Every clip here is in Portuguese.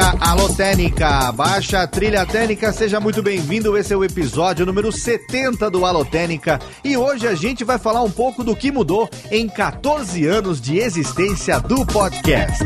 Técnica, alô Técnica, baixa trilha técnica, seja muito bem-vindo. Esse é o episódio número 70 do Alô Técnica e hoje a gente vai falar um pouco do que mudou em 14 anos de existência do podcast.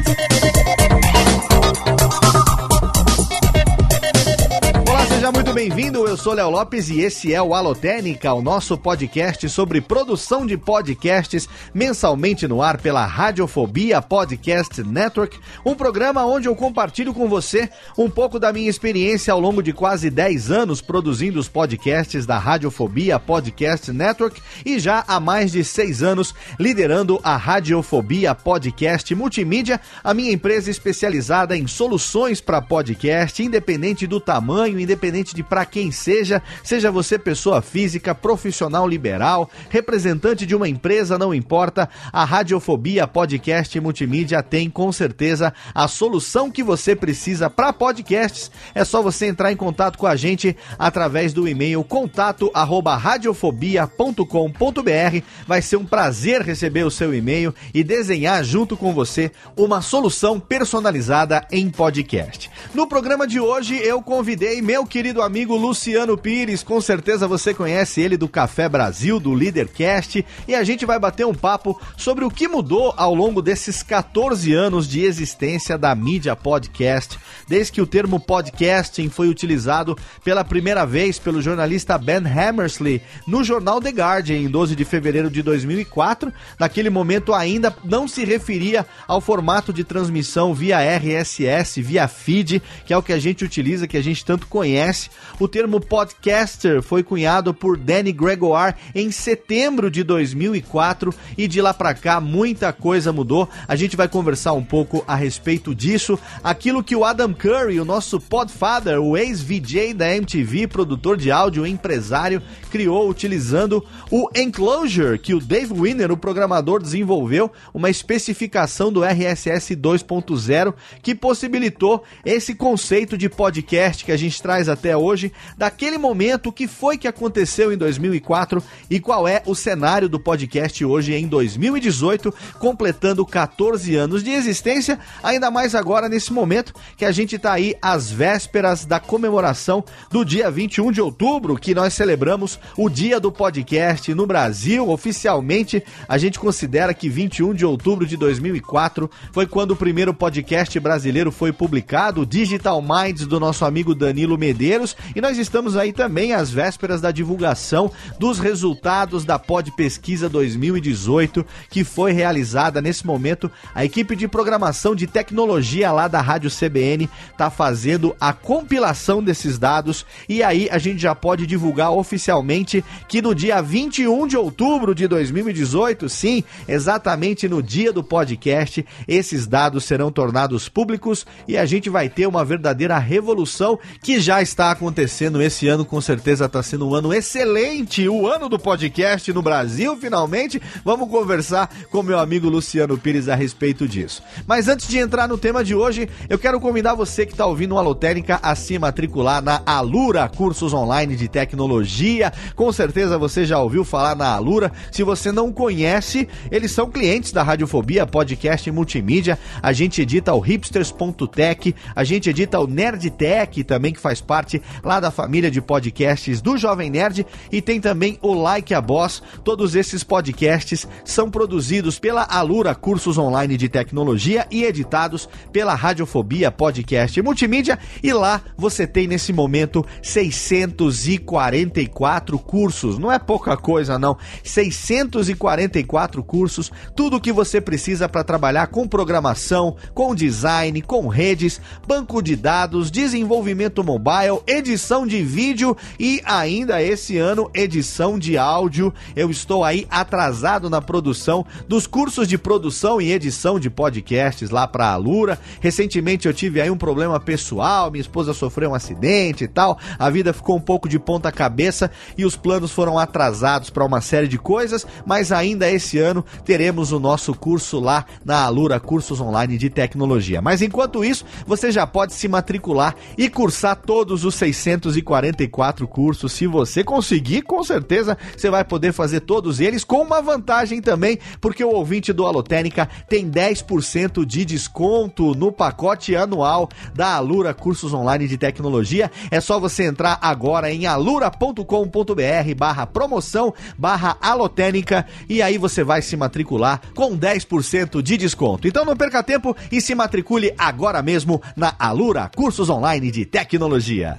Bem-vindo, eu sou Léo Lopes e esse é o Alotênica, o nosso podcast sobre produção de podcasts mensalmente no ar pela Radiofobia Podcast Network, um programa onde eu compartilho com você um pouco da minha experiência ao longo de quase 10 anos produzindo os podcasts da Radiofobia Podcast Network e já há mais de 6 anos liderando a Radiofobia Podcast Multimídia, a minha empresa especializada em soluções para podcast, independente do tamanho, independente de para quem seja, seja você pessoa física, profissional liberal, representante de uma empresa, não importa, a Radiofobia Podcast Multimídia tem com certeza a solução que você precisa para podcasts. É só você entrar em contato com a gente através do e-mail contato@radiofobia.com.br. Vai ser um prazer receber o seu e-mail e desenhar junto com você uma solução personalizada em podcast. No programa de hoje eu convidei meu querido amigo Luciano Pires, com certeza você conhece ele do Café Brasil, do Leadercast, e a gente vai bater um papo sobre o que mudou ao longo desses 14 anos de existência da mídia podcast, desde que o termo podcasting foi utilizado pela primeira vez pelo jornalista Ben Hammersley no jornal The Guardian em 12 de fevereiro de 2004. Naquele momento ainda não se referia ao formato de transmissão via RSS, via feed, que é o que a gente utiliza, que a gente tanto conhece. O termo podcaster foi cunhado por Danny Gregoire em setembro de 2004 e de lá para cá muita coisa mudou. A gente vai conversar um pouco a respeito disso. Aquilo que o Adam Curry, o nosso podfather, o ex-VJ da MTV, produtor de áudio, empresário, criou utilizando o Enclosure que o Dave Winner, o programador, desenvolveu, uma especificação do RSS 2.0 que possibilitou esse conceito de podcast que a gente traz até hoje, daquele momento, o que foi que aconteceu em 2004 e qual é o cenário do podcast hoje em 2018, completando 14 anos de existência, ainda mais agora nesse momento que a gente está aí às vésperas da comemoração do dia 21 de outubro, que nós celebramos o dia do podcast no Brasil. Oficialmente, a gente considera que 21 de outubro de 2004 foi quando o primeiro podcast brasileiro foi publicado, Digital Minds do nosso amigo Danilo Medeiros e nós estamos aí também às vésperas da divulgação dos resultados da Pod Pesquisa 2018 que foi realizada nesse momento. A equipe de programação de tecnologia lá da Rádio CBN está fazendo a compilação desses dados e aí a gente já pode divulgar oficialmente que no dia 21 de outubro de 2018, sim, exatamente no dia do podcast, esses dados serão tornados públicos e a gente vai ter uma verdadeira revolução que já está está acontecendo esse ano, com certeza está sendo um ano excelente, o ano do podcast no Brasil, finalmente. Vamos conversar com meu amigo Luciano Pires a respeito disso. Mas antes de entrar no tema de hoje, eu quero convidar você que está ouvindo o Alotênica a se matricular na Alura, cursos online de tecnologia. Com certeza você já ouviu falar na Alura. Se você não conhece, eles são clientes da Radiofobia, podcast e multimídia. A gente edita o hipsters.tech, a gente edita o Nerdtech também, que faz parte lá da família de podcasts do Jovem Nerd e tem também o Like a Boss. Todos esses podcasts são produzidos pela Alura Cursos Online de Tecnologia e editados pela Radiofobia Podcast Multimídia e lá você tem nesse momento 644 cursos. Não é pouca coisa não. 644 cursos, tudo o que você precisa para trabalhar com programação, com design, com redes, banco de dados, desenvolvimento mobile, de vídeo e ainda esse ano edição de áudio. Eu estou aí atrasado na produção dos cursos de produção e edição de podcasts lá para a Alura. Recentemente eu tive aí um problema pessoal, minha esposa sofreu um acidente e tal. A vida ficou um pouco de ponta cabeça e os planos foram atrasados para uma série de coisas, mas ainda esse ano teremos o nosso curso lá na Alura Cursos Online de Tecnologia. Mas enquanto isso, você já pode se matricular e cursar todos os 644 cursos. Se você conseguir, com certeza você vai poder fazer todos eles com uma vantagem também, porque o ouvinte do Alotênica tem 10% de desconto no pacote anual da Alura Cursos Online de Tecnologia. É só você entrar agora em alura.com.br barra promoção barra alotênica e aí você vai se matricular com 10% de desconto. Então não perca tempo e se matricule agora mesmo na Alura Cursos Online de Tecnologia.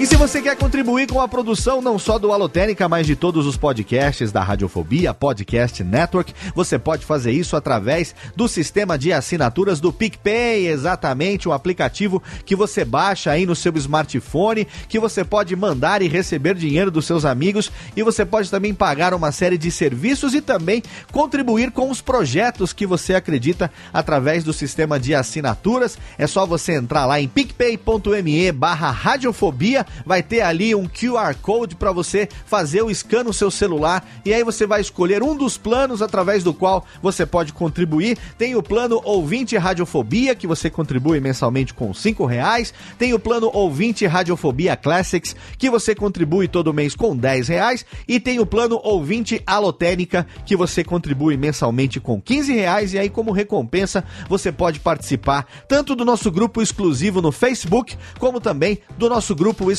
E se você quer contribuir com a produção não só do Alotênica, mas de todos os podcasts da Radiofobia Podcast Network, você pode fazer isso através do sistema de assinaturas do PicPay, exatamente, um aplicativo que você baixa aí no seu smartphone, que você pode mandar e receber dinheiro dos seus amigos e você pode também pagar uma série de serviços e também contribuir com os projetos que você acredita através do sistema de assinaturas. É só você entrar lá em picpay.me barra radiofobia vai ter ali um QR Code para você fazer o scan no seu celular e aí você vai escolher um dos planos através do qual você pode contribuir. Tem o plano Ouvinte Radiofobia, que você contribui mensalmente com cinco reais. Tem o plano Ouvinte Radiofobia Classics, que você contribui todo mês com 10 reais. E tem o plano Ouvinte Alotênica, que você contribui mensalmente com 15 reais. E aí, como recompensa, você pode participar tanto do nosso grupo exclusivo no Facebook, como também do nosso grupo exclusivo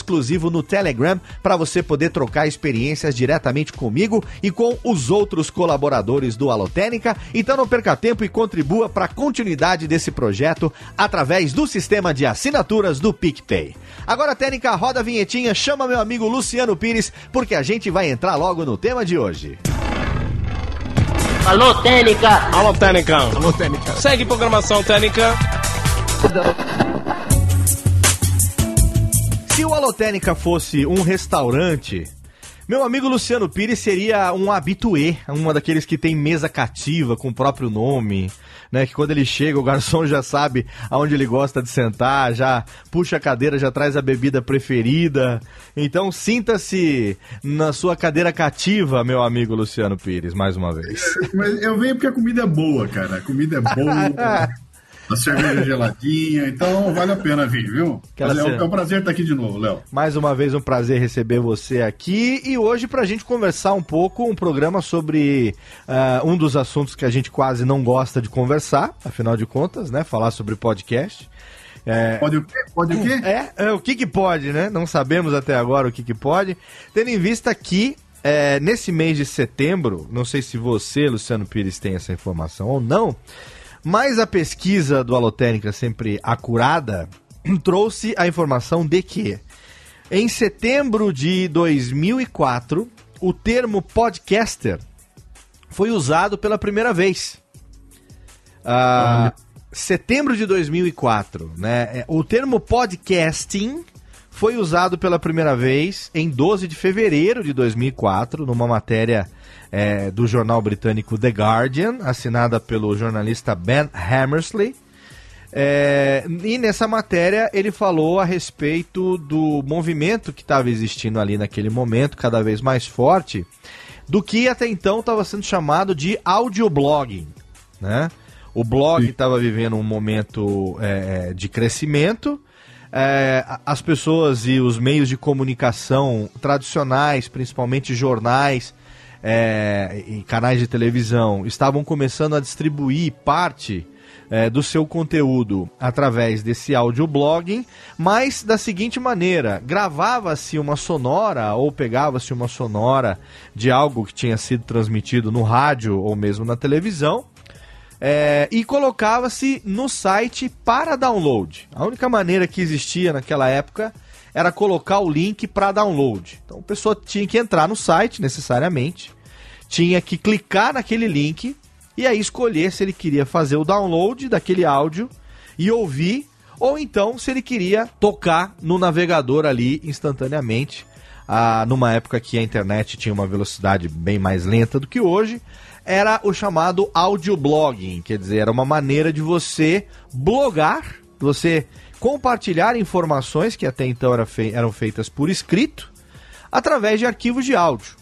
no Telegram para você poder trocar experiências diretamente comigo e com os outros colaboradores do Alotênica. Então não perca tempo e contribua para a continuidade desse projeto através do sistema de assinaturas do PicPay. Agora, Técnica, roda a vinhetinha, chama meu amigo Luciano Pires, porque a gente vai entrar logo no tema de hoje. Alô, Técnica! Alô, Técnica! Alô, Técnica! Segue programação Técnica! Se o Alotênica fosse um restaurante, meu amigo Luciano Pires seria um habitué, uma daqueles que tem mesa cativa com o próprio nome, né? Que quando ele chega, o garçom já sabe aonde ele gosta de sentar, já puxa a cadeira, já traz a bebida preferida. Então sinta-se na sua cadeira cativa, meu amigo Luciano Pires, mais uma vez. Mas eu venho porque a comida é boa, cara. A comida é boa. a cerveja geladinha, então vale a pena vir, viu? É, é um prazer estar aqui de novo, Léo. Mais uma vez um prazer receber você aqui e hoje para a gente conversar um pouco, um programa sobre uh, um dos assuntos que a gente quase não gosta de conversar, afinal de contas, né? Falar sobre podcast. É... Pode o quê? Pode o quê? É, é, o que que pode, né? Não sabemos até agora o que que pode. Tendo em vista que é, nesse mês de setembro, não sei se você, Luciano Pires, tem essa informação ou não, mas a pesquisa do Alotênica, sempre acurada, trouxe a informação de que em setembro de 2004, o termo podcaster foi usado pela primeira vez. Uh, setembro de 2004, né? É, o termo podcasting foi usado pela primeira vez em 12 de fevereiro de 2004, numa matéria é, do jornal britânico The Guardian, assinada pelo jornalista Ben Hammersley. É, e nessa matéria ele falou a respeito do movimento que estava existindo ali naquele momento, cada vez mais forte, do que até então estava sendo chamado de audioblogging. Né? O blog estava vivendo um momento é, é, de crescimento. É, as pessoas e os meios de comunicação tradicionais, principalmente jornais, é, e canais de televisão estavam começando a distribuir parte é, do seu conteúdo através desse audioblogging, mas da seguinte maneira: gravava-se uma sonora ou pegava-se uma sonora de algo que tinha sido transmitido no rádio ou mesmo na televisão. É, e colocava-se no site para download. A única maneira que existia naquela época era colocar o link para download. Então a pessoa tinha que entrar no site necessariamente, tinha que clicar naquele link e aí escolher se ele queria fazer o download daquele áudio e ouvir ou então se ele queria tocar no navegador ali instantaneamente, ah, numa época que a internet tinha uma velocidade bem mais lenta do que hoje, era o chamado audioblogging, quer dizer, era uma maneira de você blogar, você compartilhar informações que até então era fei eram feitas por escrito, através de arquivos de áudio.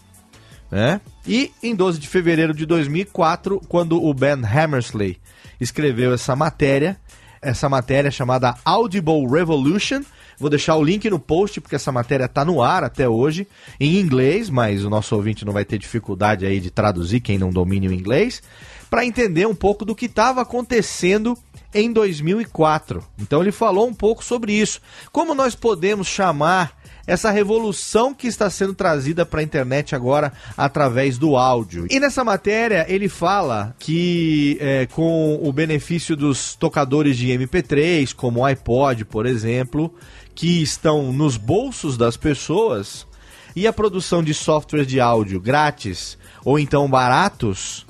Né? E em 12 de fevereiro de 2004, quando o Ben Hammersley escreveu essa matéria, essa matéria chamada Audible Revolution. Vou deixar o link no post, porque essa matéria está no ar até hoje, em inglês, mas o nosso ouvinte não vai ter dificuldade aí de traduzir, quem não domine o inglês, para entender um pouco do que estava acontecendo em 2004. Então ele falou um pouco sobre isso. Como nós podemos chamar essa revolução que está sendo trazida para a internet agora através do áudio. E nessa matéria ele fala que é, com o benefício dos tocadores de MP3, como o iPod, por exemplo, que estão nos bolsos das pessoas, e a produção de softwares de áudio grátis ou então baratos,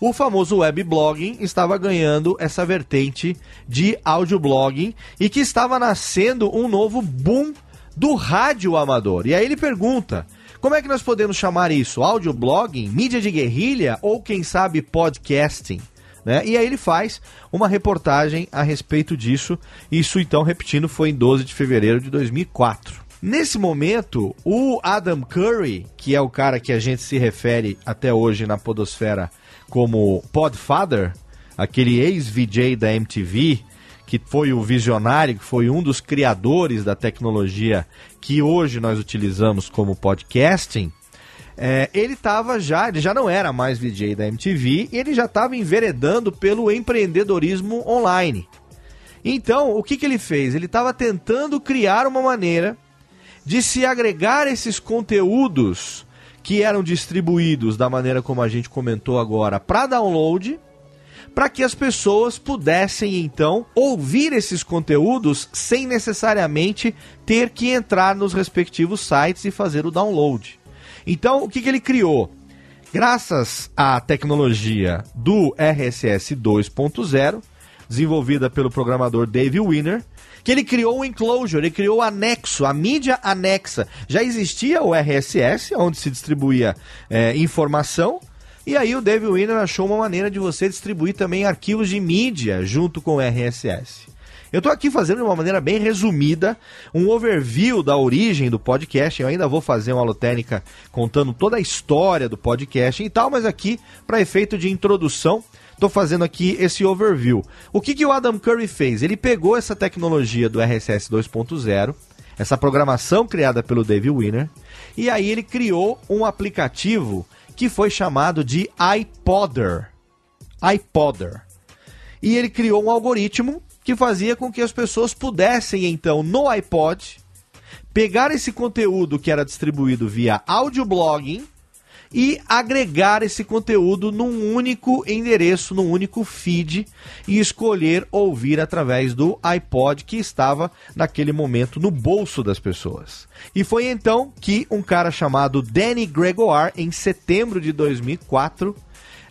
o famoso webblogging estava ganhando essa vertente de audioblogging e que estava nascendo um novo boom do rádio amador. E aí ele pergunta: como é que nós podemos chamar isso? Audioblogging, mídia de guerrilha ou quem sabe podcasting? Né? E aí ele faz uma reportagem a respeito disso. Isso então, repetindo, foi em 12 de fevereiro de 2004. Nesse momento, o Adam Curry, que é o cara que a gente se refere até hoje na podosfera como Podfather, aquele ex-VJ da MTV, que foi o visionário, que foi um dos criadores da tecnologia que hoje nós utilizamos como podcasting, é, ele estava já, ele já não era mais VJ da MTV, e ele já estava enveredando pelo empreendedorismo online. Então, o que, que ele fez? Ele estava tentando criar uma maneira de se agregar esses conteúdos que eram distribuídos da maneira como a gente comentou agora para download para que as pessoas pudessem então ouvir esses conteúdos sem necessariamente ter que entrar nos respectivos sites e fazer o download. Então, o que, que ele criou? Graças à tecnologia do RSS 2.0, desenvolvida pelo programador Dave Winner, que ele criou um enclosure, ele criou o anexo, a mídia anexa. Já existia o RSS, onde se distribuía é, informação, e aí o David Winner achou uma maneira de você distribuir também arquivos de mídia junto com o RSS. Eu estou aqui fazendo de uma maneira bem resumida um overview da origem do podcast. Eu ainda vou fazer uma alotênica contando toda a história do podcast e tal, mas aqui, para efeito de introdução, estou fazendo aqui esse overview. O que, que o Adam Curry fez? Ele pegou essa tecnologia do RSS 2.0, essa programação criada pelo Dave Winner, e aí ele criou um aplicativo que foi chamado de iPodder. iPodder. E ele criou um algoritmo que fazia com que as pessoas pudessem, então, no iPod, pegar esse conteúdo que era distribuído via audioblogging e agregar esse conteúdo num único endereço, num único feed e escolher ouvir através do iPod que estava naquele momento no bolso das pessoas. E foi então que um cara chamado Danny Gregoire, em setembro de 2004,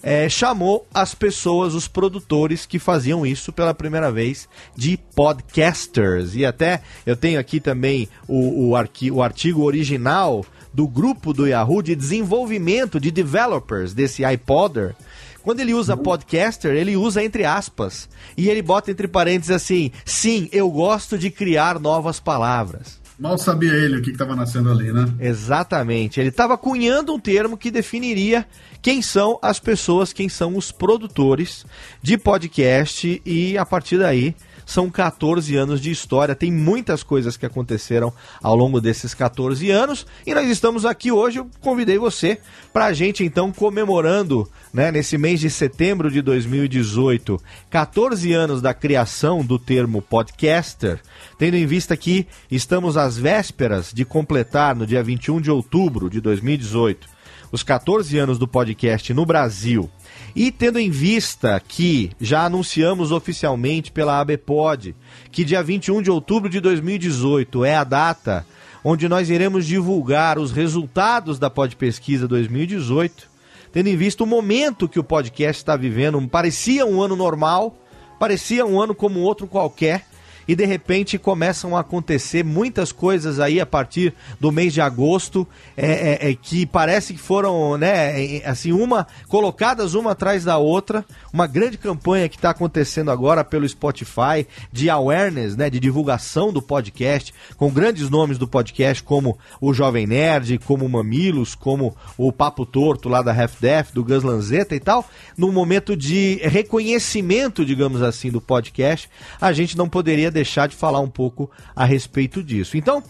é, chamou as pessoas, os produtores que faziam isso pela primeira vez de podcasters. E até eu tenho aqui também o, o, arqui, o artigo original do grupo do Yahoo de desenvolvimento de developers desse iPodder. Quando ele usa podcaster, ele usa entre aspas. E ele bota entre parênteses assim: sim, eu gosto de criar novas palavras. Mal sabia ele o que estava nascendo ali, né? Exatamente. Ele estava cunhando um termo que definiria quem são as pessoas, quem são os produtores de podcast e a partir daí são 14 anos de história, tem muitas coisas que aconteceram ao longo desses 14 anos e nós estamos aqui hoje. Eu convidei você para a gente então comemorando, né, nesse mês de setembro de 2018, 14 anos da criação do termo podcaster, tendo em vista que estamos às vésperas de completar no dia 21 de outubro de 2018 os 14 anos do podcast no Brasil. E tendo em vista que já anunciamos oficialmente pela ABPOD que dia 21 de outubro de 2018 é a data onde nós iremos divulgar os resultados da Pod Pesquisa 2018, tendo em vista o momento que o podcast está vivendo, parecia um ano normal, parecia um ano como outro qualquer, e de repente começam a acontecer muitas coisas aí a partir do mês de agosto é, é, é que parece que foram, né, assim, uma colocadas uma atrás da outra. Uma grande campanha que está acontecendo agora pelo Spotify de awareness, né, de divulgação do podcast, com grandes nomes do podcast como o Jovem Nerd, como o Mamilos, como o Papo Torto lá da Half Death, do Gus Lanzetta e tal. No momento de reconhecimento, digamos assim, do podcast, a gente não poderia deixar de falar um pouco a respeito disso. Então,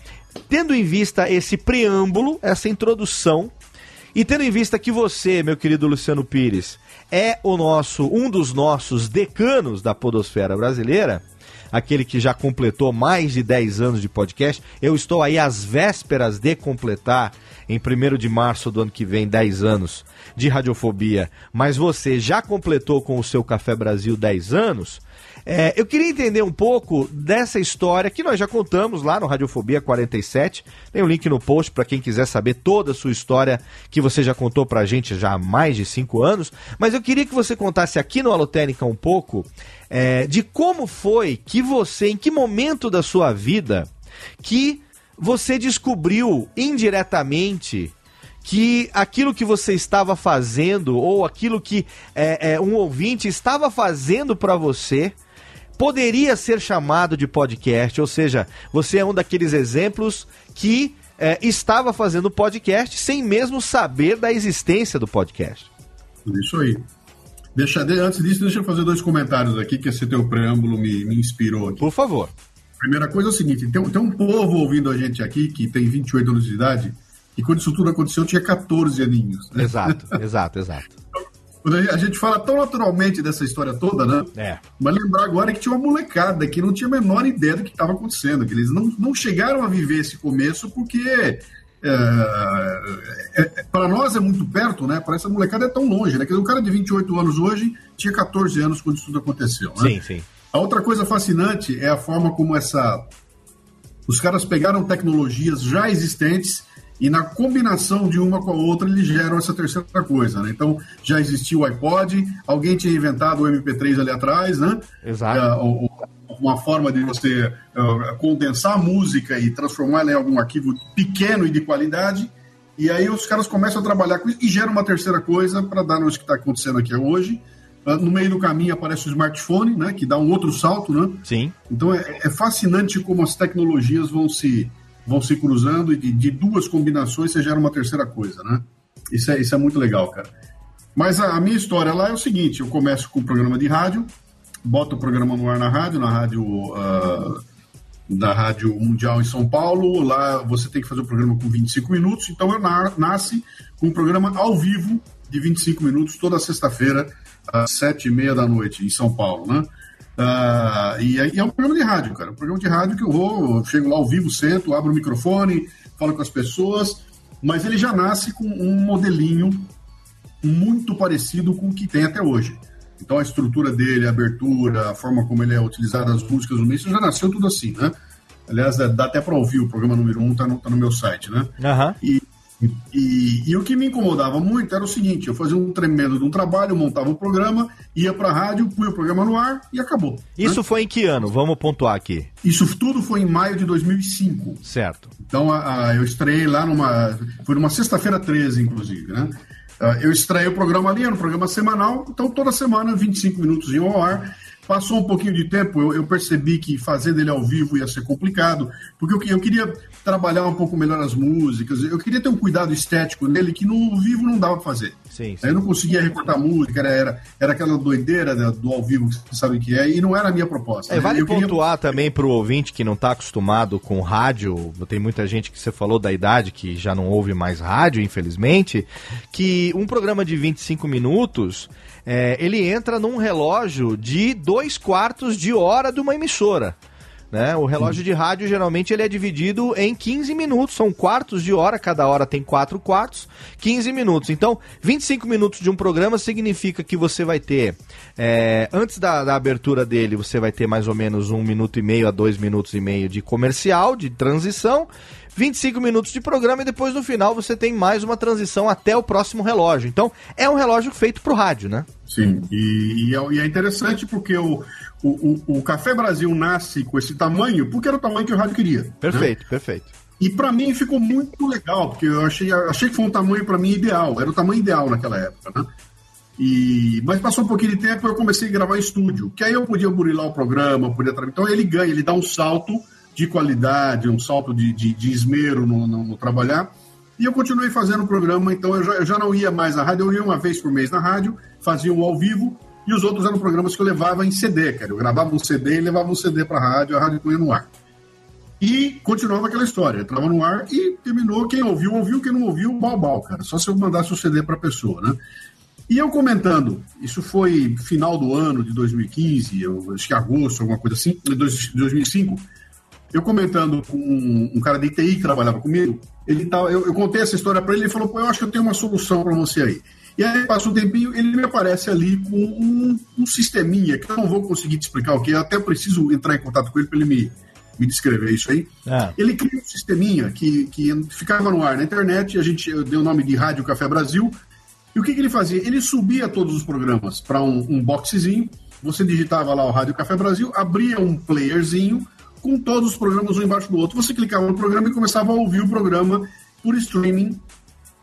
tendo em vista esse preâmbulo, essa introdução, e tendo em vista que você, meu querido Luciano Pires, é o nosso um dos nossos decanos da podosfera brasileira, aquele que já completou mais de 10 anos de podcast, eu estou aí às vésperas de completar em 1 de março do ano que vem 10 anos de radiofobia, mas você já completou com o seu Café Brasil 10 anos, é, eu queria entender um pouco dessa história que nós já contamos lá no Radiofobia 47. Tem um link no post para quem quiser saber toda a sua história que você já contou para a gente já há mais de cinco anos. Mas eu queria que você contasse aqui no Alotênica um pouco é, de como foi que você, em que momento da sua vida, que você descobriu indiretamente que aquilo que você estava fazendo ou aquilo que é, é, um ouvinte estava fazendo para você poderia ser chamado de podcast, ou seja, você é um daqueles exemplos que é, estava fazendo podcast sem mesmo saber da existência do podcast. Isso aí. Deixa, antes disso, deixa eu fazer dois comentários aqui, que esse teu preâmbulo me, me inspirou aqui. Por favor. Primeira coisa é o seguinte: tem, tem um povo ouvindo a gente aqui que tem 28 anos de idade, e quando isso tudo aconteceu, tinha 14 aninhos. Né? Exato, exato, exato. A gente fala tão naturalmente dessa história toda, né? É. Mas lembrar agora que tinha uma molecada que não tinha a menor ideia do que estava acontecendo, que eles não, não chegaram a viver esse começo porque é, é, é, para nós é muito perto, né? Para essa molecada é tão longe, né? Quer dizer, um cara de 28 anos hoje tinha 14 anos quando isso tudo aconteceu, né? Sim, sim. A outra coisa fascinante é a forma como essa os caras pegaram tecnologias já existentes e na combinação de uma com a outra eles geram essa terceira coisa, né? Então já existia o iPod, alguém tinha inventado o MP3 ali atrás, né? Exato. Uh, uma forma de você uh, condensar a música e transformá-la em algum arquivo pequeno e de qualidade. E aí os caras começam a trabalhar com isso e geram uma terceira coisa para dar no que está acontecendo aqui hoje. Uh, no meio do caminho aparece o smartphone, né? Que dá um outro salto, né? Sim. Então é, é fascinante como as tecnologias vão se vão se cruzando e de, de, duas combinações você gera uma terceira coisa, né? Isso é, isso é muito legal, cara. Mas a, a minha história lá é o seguinte: eu começo com o programa de rádio, boto o programa no ar na rádio, na rádio. Uh, da Rádio Mundial em São Paulo. Lá você tem que fazer o programa com 25 minutos. Então eu na, nasce com um programa ao vivo de 25 minutos toda sexta-feira, às sete e meia da noite, em São Paulo, né? Uh, e, e, é um programa de rádio, cara. Um programa de rádio que eu vou, eu chego lá ao vivo, sento, abro o microfone, falo com as pessoas, mas ele já nasce com um modelinho muito parecido com o que tem até hoje. Então a estrutura dele, a abertura, a forma como ele é utilizado, as músicas meio, isso já nasceu tudo assim, né? Aliás, dá até para ouvir o programa número 1, um, tá, no, tá no meu site, né? Uhum. E e, e, o que me incomodava muito era o seguinte: eu fazia um tremendo de um trabalho, montava o programa, ia para a rádio, punha o programa no ar e acabou. Né? Isso né? foi em que ano? Vamos pontuar aqui. Isso tudo foi em maio de 2005. Certo. Então a, a, eu estreiei lá numa. Foi numa sexta-feira 13, inclusive, né? Uh, eu estreiei o programa ali, era um programa semanal, então toda semana 25 minutos iam ao ar. Passou um pouquinho de tempo, eu, eu, percebi que fazendo ele ao vivo ia ser complicado, porque eu, eu queria trabalhar um pouco melhor as músicas, eu queria ter um cuidado estético nele que no vivo não dava pra fazer. Sim, sim. Eu não conseguia recortar música, era, era, era aquela doideira né, do ao vivo que vocês sabem que é, e não era a minha proposta. É, vale eu pontuar queria... também pro ouvinte que não tá acostumado com rádio, tem muita gente que você falou da idade que já não ouve mais rádio, infelizmente, que um programa de 25 minutos é, ele entra num relógio de dois quartos de hora de uma emissora. Né? O relógio de rádio geralmente ele é dividido em 15 minutos, são quartos de hora, cada hora tem quatro quartos, 15 minutos. Então, 25 minutos de um programa significa que você vai ter, é, antes da, da, abertura dele, você vai ter mais ou menos um minuto e meio a dois minutos e meio de comercial, de transição. 25 minutos de programa e depois no final você tem mais uma transição até o próximo relógio. Então, é um relógio feito para o rádio, né? Sim, e, e, é, é, interessante porque o, o, o, Café Brasil nasce com esse tamanho porque era o tamanho que o rádio queria. Perfeito, né? perfeito. E para mim ficou muito legal, porque eu achei, achei que foi um tamanho para mim ideal, era o tamanho ideal naquela época, né? E, mas passou um pouquinho de tempo eu comecei a gravar em estúdio, que aí eu podia burilar o programa, podia Então ele ganha, ele dá um salto de qualidade, um salto de, de, de esmero no, no, no, trabalhar. E eu continuei fazendo o programa, então eu já, eu já não ia mais à rádio, eu ia uma vez por mês na rádio, fazia um ao vivo, e os outros eram programas que eu levava em CD, cara. Eu gravava um CD e levava um CD para a rádio, a rádio punha no ar. E continuava aquela história, entrava no ar e terminou. Quem ouviu, ouviu, quem não ouviu, bal, bal, cara. Só se eu mandasse o CD para a pessoa, né? E eu comentando, isso foi final do ano de 2015, eu, acho que agosto, alguma coisa assim, de 2005, eu comentando com um, um, cara de TI que trabalhava comigo, ele tava, eu, eu contei essa história para ele, ele falou, pô, eu acho que eu tenho uma solução para você aí. E aí passa um tempinho, ele me aparece ali com um, um, sisteminha que eu não vou conseguir te explicar o que, eu até preciso entrar em contato com ele para ele me, me descrever isso aí. É. Ele cria um sisteminha que, que ficava no ar na internet, a gente deu o nome de Rádio Café Brasil, e o que, que ele fazia? Ele subia todos os programas para um, um boxezinho, você digitava lá o Rádio Café Brasil, abria um playerzinho com todos os programas um embaixo do outro. Você clicava no programa e começava a ouvir o programa por streaming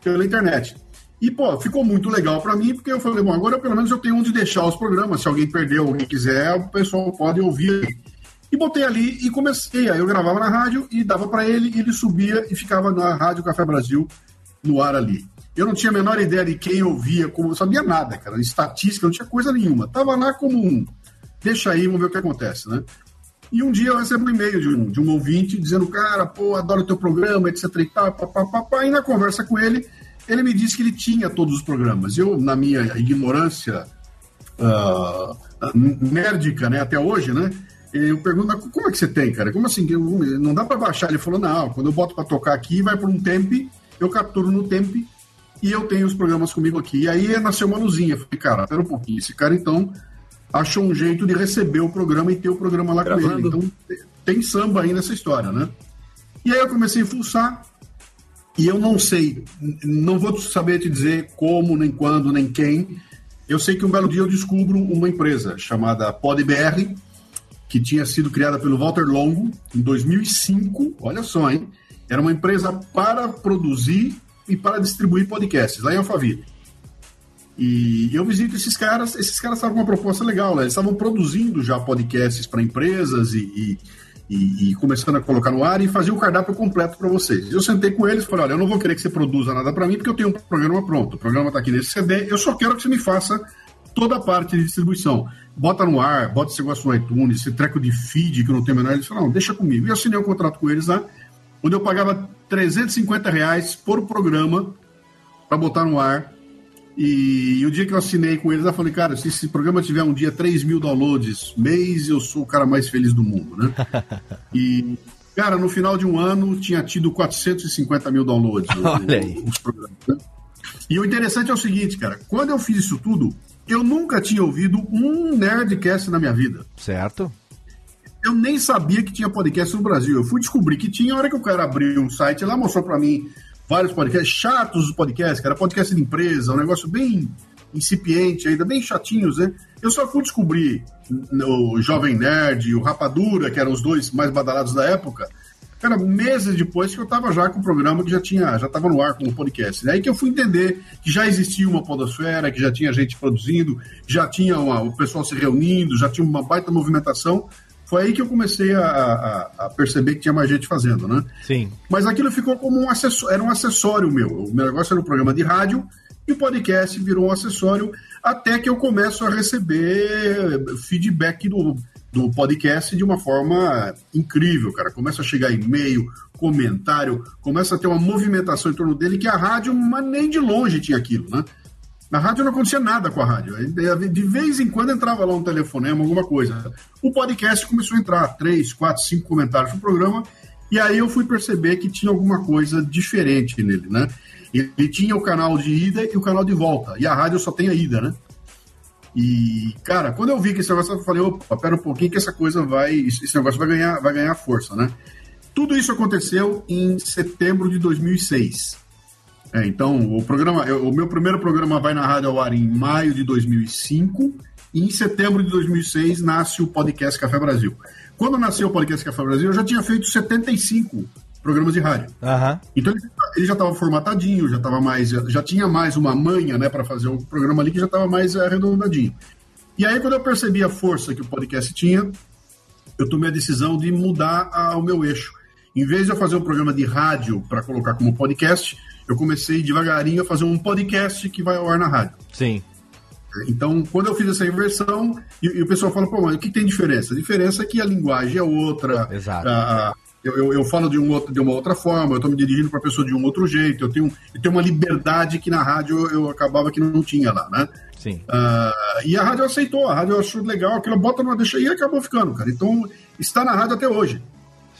pela internet. E, pô, ficou muito legal para mim, porque eu falei, bom, agora pelo menos eu tenho onde deixar os programas. Se alguém perdeu, alguém quiser, o pessoal pode ouvir. E botei ali e comecei. Aí eu gravava na rádio e dava para ele, e ele subia e ficava na Rádio Café Brasil no ar ali. Eu não tinha a menor ideia de quem ouvia, como eu sabia nada, cara. Estatística, não tinha coisa nenhuma. Tava lá como um. Deixa aí, vamos ver o que acontece, né? E um dia eu recebo um e-mail de um, de um ouvinte dizendo, cara, pô, adoro teu programa, etc e tal, papapá. E na conversa com ele, ele me disse que ele tinha todos os programas. Eu, na minha ignorância uh, nerdica, né, até hoje, né, eu pergunto, como é que você tem, cara? Como assim? Não dá para baixar? Ele falou, não, quando eu boto para tocar aqui, vai por um tempo, eu capturo no tempo e eu tenho os programas comigo aqui. E aí nasceu uma luzinha. falei, cara, pera um pouquinho. Esse cara, então, achou um jeito de receber o programa e ter o programa lá Gravando. com ele. Então, tem samba aí nessa história, né? E aí eu comecei a fuçar. E eu não sei, não vou saber te dizer como, nem quando, nem quem. Eu sei que um belo dia eu descubro uma empresa chamada PodBR, que tinha sido criada pelo Walter Longo em 2005. Olha só, hein? Era uma empresa para produzir e para distribuir podcasts, lá em Alphaville. E eu visito esses caras, esses caras estavam com uma proposta legal, né? Eles estavam produzindo já podcasts para empresas e, e, e, começando a colocar no ar e fazer o cardápio completo para vocês. Eu sentei com eles e falei: olha, eu não vou querer que você produza nada para mim, porque eu tenho um programa pronto. O programa está aqui nesse CD, eu só quero que você me faça toda a parte de distribuição. Bota no ar, bota esse negócio no iTunes, esse treco de feed que eu não tenho menor. Eles falaram: não, deixa comigo. E eu assinei um contrato com eles lá onde eu pagava 350 reais por programa para botar no ar. E, e, o dia que eu assinei com eles, eu falei, cara, se esse programa tiver um dia 3 mil downloads mês, eu sou o cara mais feliz do mundo, né? e, cara, no final de um ano tinha tido 450 mil downloads Olha aí. os programas. Né? E o interessante é o seguinte, cara, quando eu fiz isso tudo, eu nunca tinha ouvido um Nerdcast na minha vida. Certo eu nem sabia que tinha podcast no Brasil. Eu fui descobrir que tinha, a hora que o cara abriu um site lá, mostrou para mim vários podcasts, chatos os podcasts, era podcast de empresa, um negócio bem incipiente ainda, bem chatinhos, né? Eu só fui descobrir o Jovem Nerd o Rapadura, que eram os dois mais badalados da época, cara, meses depois que eu tava já com o programa que já tinha, já tava no ar com o podcast. Daí que eu fui entender que já existia uma podosfera, que já tinha gente produzindo, já tinha uma, o pessoal se reunindo, já tinha uma baita movimentação, foi aí que eu comecei a, a, a, perceber que tinha mais gente fazendo, né? Sim. Mas aquilo ficou como um acessório, era um acessório meu. O meu negócio era um programa de rádio e o podcast virou um acessório até que eu começo a receber feedback do, do podcast de uma forma incrível, cara. Começa a chegar e-mail, comentário, começa a ter uma movimentação em torno dele que a rádio, mas nem de longe tinha aquilo, né? Na rádio não acontecia nada com a rádio. De vez em quando entrava lá um telefonema, alguma coisa. O podcast começou a entrar três, quatro, cinco comentários no programa. E aí eu fui perceber que tinha alguma coisa diferente nele, né? Ele tinha o canal de ida e o canal de volta. E a rádio só tem a ida, né? E, cara, quando eu vi que esse negócio, eu falei, opa, pera um pouquinho que essa coisa vai. Esse negócio vai ganhar, vai ganhar força, né? Tudo isso aconteceu em setembro de 2006. É, então, o programa, eu, o meu primeiro programa vai na rádio ao ar em maio de 2005 e em setembro de 2006 nasce o podcast Café Brasil. Quando nasceu o podcast Café Brasil, eu já tinha feito 75 programas de rádio. Aham. Então ele, já estava formatadinho, já tava mais, já, já tinha mais uma manha, né, para fazer o programa ali que já estava mais é, arredondadinho. E aí quando eu percebi a força que o podcast tinha, eu tomei a decisão de mudar a- o meu eixo. Em vez de eu fazer um programa de rádio para colocar como podcast, eu comecei devagarinho a fazer um podcast que vai ao ar na rádio. Sim. Então, quando eu fiz essa inversão, e, e o pessoal fala, pô, mas o que tem diferença? A diferença é que a linguagem é outra. Exato. a- a- eu, eu, eu falo de, um outro, de uma outra forma, eu estou me dirigindo para a pessoa de um outro jeito, eu tenho, eu tenho uma liberdade que na rádio eu, eu acabava que não tinha lá, né? Sim. Ah, e a rádio aceitou, a rádio achou legal, aquilo bota numa deixa aí e acabou ficando, cara. Então, está na rádio até hoje.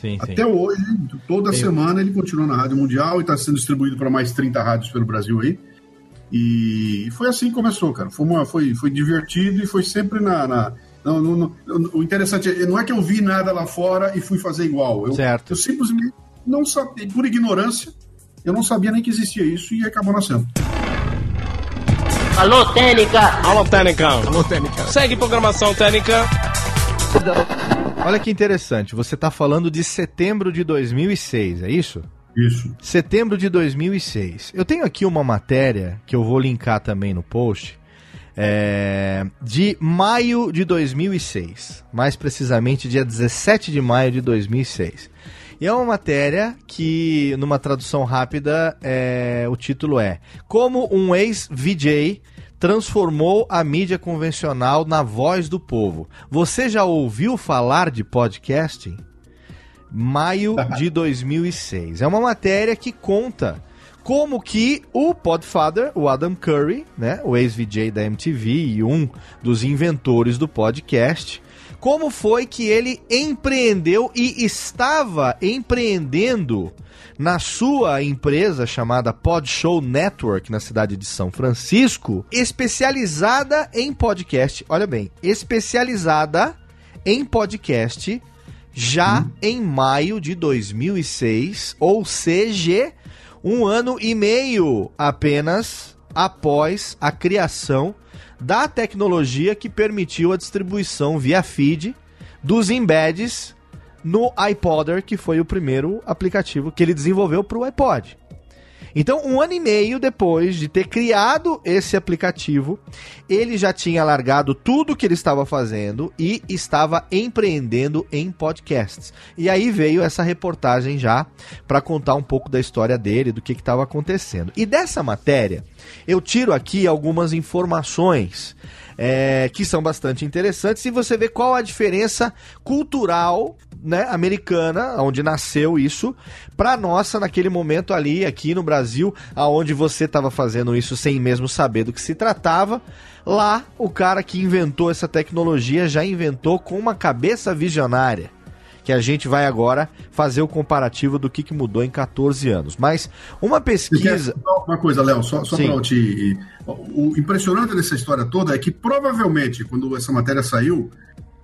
Sim, sim. Até hoje, toda Tem- semana ele continua na Rádio Mundial e está sendo distribuído para mais 30 rádios pelo Brasil aí. E foi assim que começou, cara. Foi, uma, foi, foi divertido e foi sempre na. na- não, não, não- o interessante é, não é que eu vi nada lá fora e fui fazer igual. Eu, Certo. eu simplesmente não sabia, por ignorância, eu não sabia nem que existia isso e acabou nascendo. Alô, Técnica! Alô, Técnica. Alô, Técnica. Segue programação Técnica. Olha que interessante, você está falando de setembro de 2006, é isso? Isso. Setembro de 2006. Eu tenho aqui uma matéria que eu vou linkar também no post. é, de maio de 2006. Mais precisamente, dia 17 de maio de 2006. E é uma matéria que, numa tradução rápida, é, o título é Como um ex-VJ transformou a mídia convencional na voz do povo. Você já ouviu falar de podcasting? maio de 2006. É uma matéria que conta como que o Podfather, o Adam Curry, né, o ex-VJ da MTV e um dos inventores do podcast, como foi que ele empreendeu e estava empreendendo na sua empresa chamada Podshow Network na cidade de São Francisco, especializada em podcast. Olha bem, especializada em podcast já em maio de 2006, ou seja, um ano e meio apenas após a criação da tecnologia que permitiu a distribuição via feed dos embeds no iPodder, que foi o primeiro aplicativo que ele desenvolveu para o iPod. Então, um ano e meio depois de ter criado esse aplicativo, ele já tinha largado tudo que ele estava fazendo e estava empreendendo em podcasts. E aí veio essa reportagem já para contar um pouco da história dele, do que estava acontecendo. E dessa matéria, eu tiro aqui algumas informações é, que são bastante interessantes e você vê qual a diferença cultural né, americana, onde nasceu isso, para nossa naquele momento ali, aqui no Brasil, aonde você estava fazendo isso sem mesmo saber do que se tratava. Lá, o cara que inventou essa tecnologia já inventou com uma cabeça visionária. Que a gente vai agora fazer o comparativo do que, que mudou em 14 anos. Mas uma pesquisa. uma coisa, Léo, só, só para te. O impressionante dessa história toda é que provavelmente, quando essa matéria saiu,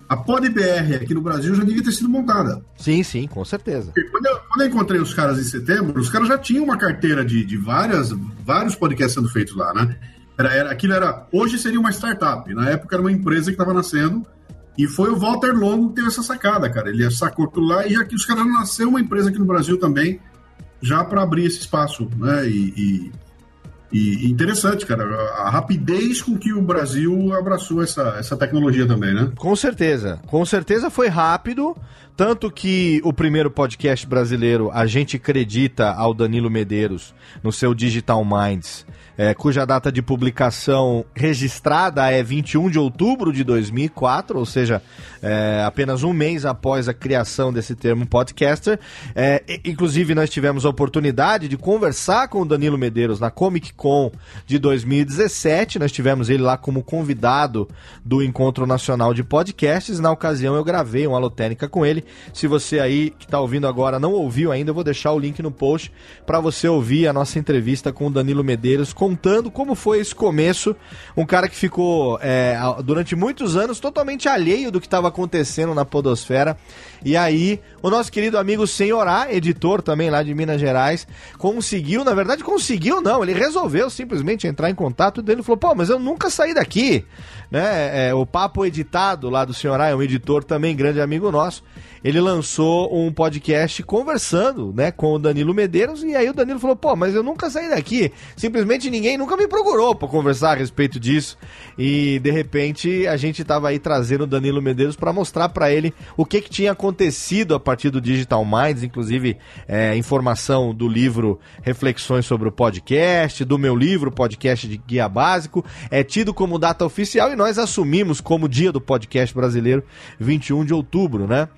a PodBR aqui no Brasil já devia ter sido montada. Sim, sim, com certeza. Quando eu, quando eu encontrei os caras em setembro, os caras já tinham uma carteira de, de várias, vários podcasts sendo feitos lá, né? Era, era, aquilo era. Hoje seria uma startup. Na época era uma empresa que estava nascendo. E foi o Walter Longo que teve essa sacada, cara. Ele sacou aquilo lá e aqui os caras nasceu uma empresa aqui no Brasil também, já para abrir esse espaço, né? E, e, e interessante, cara, a rapidez com que o Brasil abraçou essa, essa tecnologia também, né? Com certeza. Com certeza foi rápido. Tanto que o primeiro podcast brasileiro, a gente acredita ao Danilo Medeiros no seu Digital Minds, é, cuja data de publicação registrada é 21 de outubro de 2004, ou seja, é, apenas um mês após a criação desse termo podcaster. É, inclusive, nós tivemos a oportunidade de conversar com o Danilo Medeiros na Comic Con de 2017. Nós tivemos ele lá como convidado do Encontro Nacional de Podcasts. Na ocasião, eu gravei uma alotênica com ele. Se você aí que está ouvindo agora não ouviu ainda, eu vou deixar o link no post para você ouvir a nossa entrevista com o Danilo Medeiros, contando como foi esse começo. Um cara que ficou é, durante muitos anos totalmente alheio do que estava acontecendo na Podosfera. E aí, o nosso querido amigo Senhorá, editor também lá de Minas Gerais, conseguiu, na verdade, conseguiu não, ele resolveu simplesmente entrar em contato dele e falou: pô, mas eu nunca saí daqui né? É, o Papo Editado lá do Senhor é um editor também, grande amigo nosso. Ele lançou um podcast conversando, né, com o Danilo Medeiros e aí o Danilo falou: "Pô, mas eu nunca saí daqui. Simplesmente ninguém nunca me procurou para conversar a respeito disso". E de repente a gente tava aí trazendo o Danilo Medeiros para mostrar para ele o que que tinha acontecido a partir do Digital Minds, inclusive é, informação do livro Reflexões sobre o podcast, do meu livro Podcast de Guia Básico, é tido como data oficial e nós assumimos como dia do podcast brasileiro 21 de outubro, né?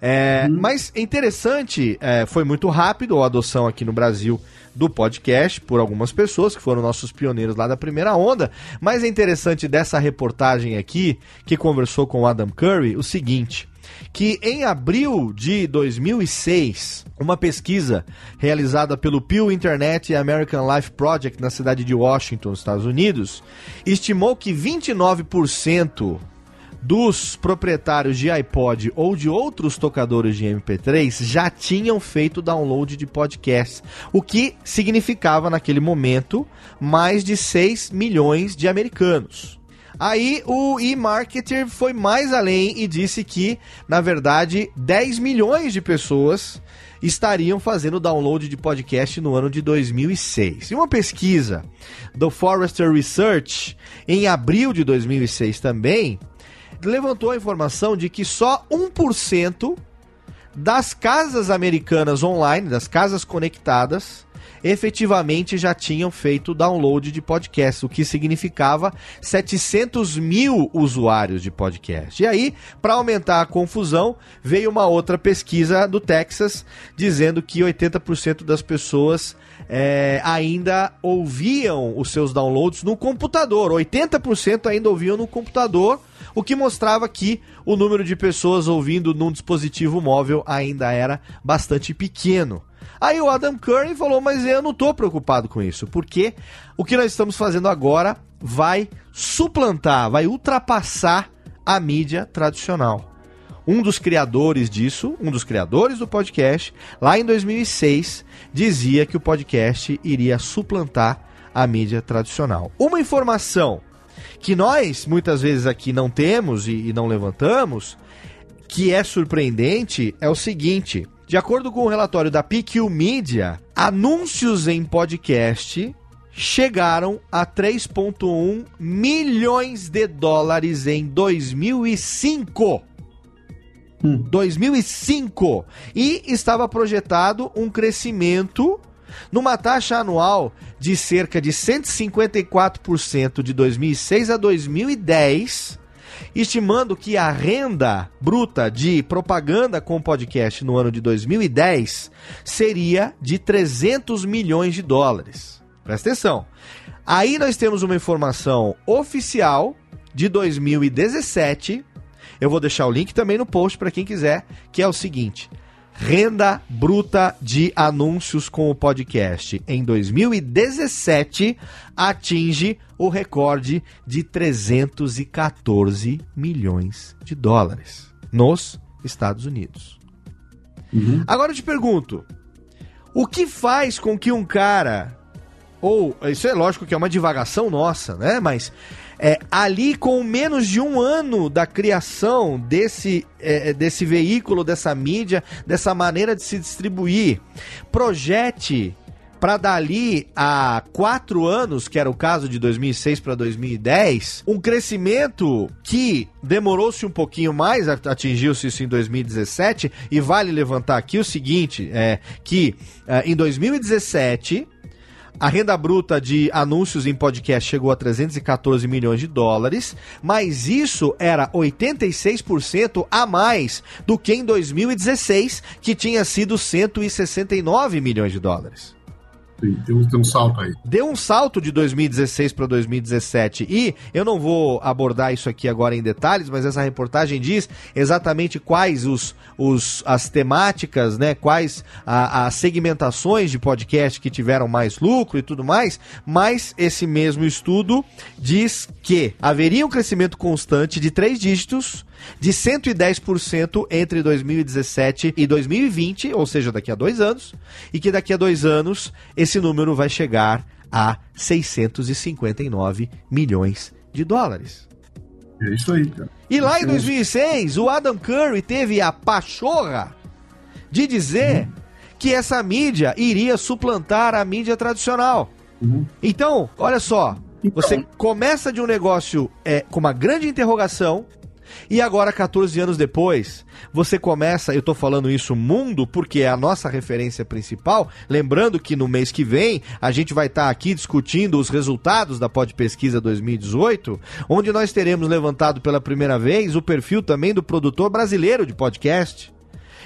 É, hum. Mas interessante, é, foi muito rápido a adoção aqui no Brasil do podcast por algumas pessoas que foram nossos pioneiros lá da primeira onda. Mas é interessante dessa reportagem aqui, que conversou com o Adam Curry, o seguinte que em abril de 2006, uma pesquisa realizada pelo Pew Internet e American Life Project na cidade de Washington, Estados Unidos, estimou que 29% dos proprietários de iPod ou de outros tocadores de MP3 já tinham feito download de podcast, o que significava naquele momento mais de 6 milhões de americanos. Aí o e-marketer foi mais além e disse que, na verdade, 10 milhões de pessoas estariam fazendo download de podcast no ano de 2006. E uma pesquisa do Forrester Research em abril de 2006 também levantou a informação de que só 1% das casas americanas online, das casas conectadas, efetivamente já tinham feito download de podcast, o que significava 700 mil usuários de podcast. E aí, para aumentar a confusão, veio uma outra pesquisa do Texas dizendo que 80% das pessoas é, ainda ouviam os seus downloads no computador, 80% ainda ouviam no computador o que mostrava que o número de pessoas ouvindo num dispositivo móvel ainda era bastante pequeno. Aí o Adam Curry falou: Mas eu não estou preocupado com isso, porque o que nós estamos fazendo agora vai suplantar, vai ultrapassar a mídia tradicional. Um dos criadores disso, um dos criadores do podcast, lá em 2006, dizia que o podcast iria suplantar a mídia tradicional. Uma informação que nós muitas vezes aqui não temos e, e não levantamos, que é surpreendente, é o seguinte: de acordo com o relatório da PQ Media, anúncios em podcast chegaram a 3,1 milhões de dólares em 2005. Hum. 2005. E estava projetado um crescimento numa taxa anual de cerca de 154% de 2006 a 2010, estimando que a renda bruta de propaganda com podcast no ano de 2010 seria de 300 milhões de dólares. Presta atenção. Aí nós temos uma informação oficial de 2017. Eu vou deixar o link também no post para quem quiser, que é o seguinte: Renda bruta de anúncios com o podcast em 2017 atinge o recorde de 314 milhões de dólares nos Estados Unidos. Uhum. Agora eu te pergunto: o que faz com que um cara, ou isso é lógico que é uma divagação nossa, né? Mas é, ali, com menos de um ano da criação desse, é, desse veículo, dessa mídia, dessa maneira de se distribuir, projete para dali a quatro anos, que era o caso de 2006 para 2010, um crescimento que demorou-se um pouquinho mais, atingiu-se isso em 2017, e vale levantar aqui o seguinte, é que é, em 2017 a renda bruta de anúncios em podcast chegou a 314 milhões de dólares, mas isso era 86% a mais do que em 2016, que tinha sido 169 milhões de dólares. Sim, tem um, salto aí. Deu um salto de 2016 para 2017 e eu não vou abordar isso aqui agora em detalhes, mas essa reportagem diz exatamente quais os, os as temáticas, né, quais as segmentações de podcast que tiveram mais lucro e tudo mais, mas esse mesmo estudo diz que haveria um crescimento constante de três dígitos de 110% entre 2017 e 2020, ou seja, daqui a dois anos, e que daqui a dois anos esse número vai chegar a 659 milhões de dólares. É isso aí, cara. E lá em 2006, o Adam Curry teve a pachorra de dizer uhum. que essa mídia iria suplantar a mídia tradicional. Uhum. Então, olha só, então, você começa de um negócio é, com uma grande interrogação, e agora, 14 anos depois, você começa, eu tô falando isso mundo porque é a nossa referência principal. Lembrando que no mês que vem a gente vai estar tá aqui discutindo os resultados da Pod Pesquisa 2018, onde nós teremos levantado pela primeira vez o perfil também do produtor brasileiro de podcast.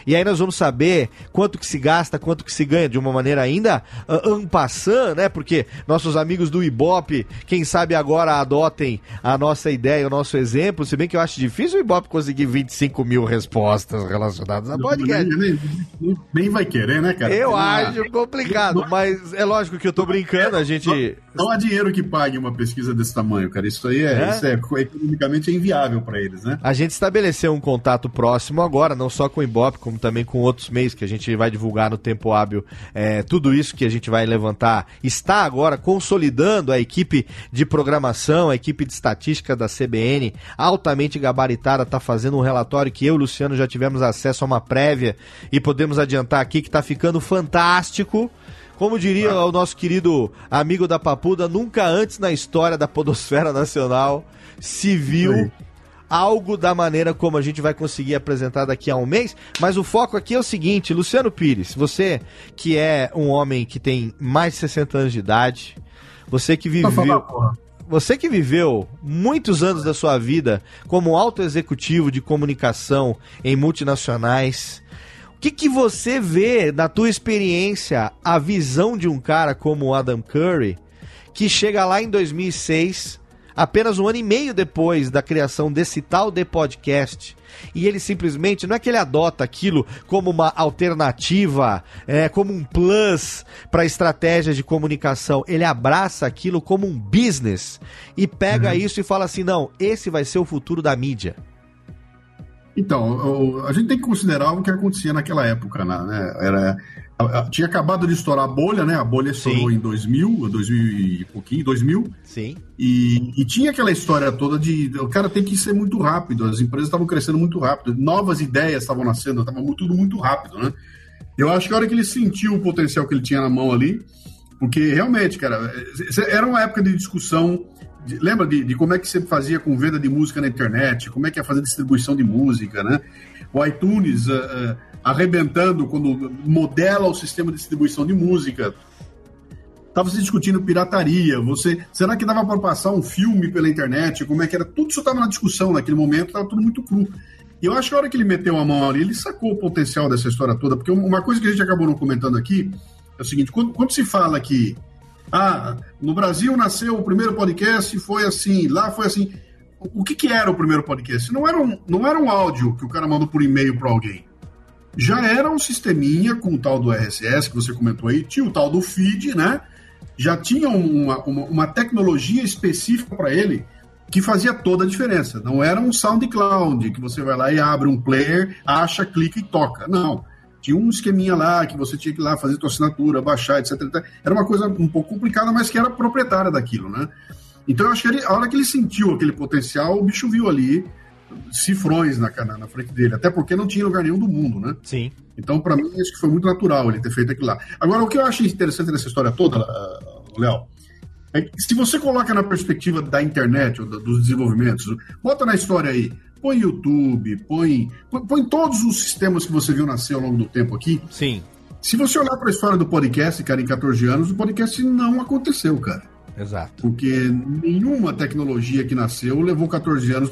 E aí nós vamos saber quanto que se gasta, quanto que se ganha de uma maneira ainda uh, né? Porque nossos amigos do Ibope, quem sabe agora adotem a nossa ideia, o nosso exemplo, se bem que eu acho difícil o Ibope conseguir 25 mil respostas relacionadas a podcast. Nem, nem, nem vai querer, né, cara? Eu acho complicado, mas é lógico que eu tô brincando, a gente... Não há dinheiro que pague uma pesquisa desse tamanho, cara. Isso aí é, é? Isso é economicamente é inviável para eles, né? A gente estabeleceu um contato próximo agora, não só com o Ibope, como também com outros meios que a gente vai divulgar no tempo hábil. É, tudo isso que a gente vai levantar está agora consolidando a equipe de programação, a equipe de estatística da CBN, altamente gabaritada, está fazendo um relatório que eu e o Luciano já tivemos acesso a uma prévia e podemos adiantar aqui que está ficando fantástico. Como diria o nosso querido amigo da Papuda, nunca antes na história da Podosfera Nacional se viu algo da maneira como a gente vai conseguir apresentar daqui a um mês. Mas o foco aqui é o seguinte, Luciano Pires, você que é um homem que tem mais de 60 anos de idade, você que viveu. Você que viveu muitos anos da sua vida como alto executivo de comunicação em multinacionais, o que, que você vê na tua experiência a visão de um cara como o Adam Curry que chega lá em 2006 apenas um ano e meio depois da criação desse tal de podcast. E ele simplesmente, não é que ele adota aquilo como uma alternativa, é, como um plus para estratégia de comunicação. Ele abraça aquilo como um business e pega uhum. isso e fala assim: não, esse vai ser o futuro da mídia. Então, a gente tem que considerar o que acontecia naquela época, né? Era, tinha acabado de estourar a bolha, né? A bolha estourou Sim. em 2000, 2000 e pouquinho, 2000. Sim. E, e, tinha aquela história toda de o cara tem que ser muito rápido, as empresas estavam crescendo muito rápido, novas ideias estavam nascendo, estava tudo muito rápido, né? Eu acho que a hora que ele sentiu o potencial que ele tinha na mão ali, porque realmente, cara, era uma época de discussão de, lembra de, de, como é que você fazia com venda de música na internet, como é que ia fazer distribuição de música, né? O iTunes uh, uh, arrebentando quando modela o sistema de distribuição de música. Estava se discutindo pirataria, você, será que dava para passar um filme pela internet? Como é que era? Tudo isso estava na discussão naquele momento, estava tudo muito cru. E eu acho que a hora que ele meteu a mão ali, ele sacou o potencial dessa história toda, porque uma coisa que a gente acabou não comentando aqui é o seguinte: quando, quando se fala que ah, no Brasil nasceu o primeiro podcast foi assim, lá foi assim. O que, que era o primeiro podcast? Não era, um, não era um áudio que o cara manda por e-mail para alguém. Já era um sisteminha com o tal do RSS que você comentou aí, tinha o tal do feed, né? Já tinha uma, uma, uma tecnologia específica para ele que fazia toda a diferença. Não era um SoundCloud que você vai lá e abre um player, acha, clica e toca. Não. Tinha um esqueminha lá que você tinha que ir lá fazer sua assinatura, baixar, etc, etc. Era uma coisa um pouco complicada, mas que era proprietária daquilo, né? Então eu acho que ele, a hora que ele sentiu aquele potencial, o bicho viu ali cifrões na, na, na, frente dele, até porque não tinha lugar nenhum do mundo, né? Sim. Então, para mim, acho que foi muito natural ele ter feito aquilo lá. Agora, o que eu acho interessante nessa história toda, uh, Léo, é que se você coloca na perspectiva da internet, ou dos desenvolvimentos, bota na história aí, põe YouTube, põe, põe todos os sistemas que você viu nascer ao longo do tempo aqui. Sim. Se você olhar para a história do podcast, cara, em 14 anos, o podcast não aconteceu, cara. Exato. Porque nenhuma tecnologia que nasceu levou 14 anos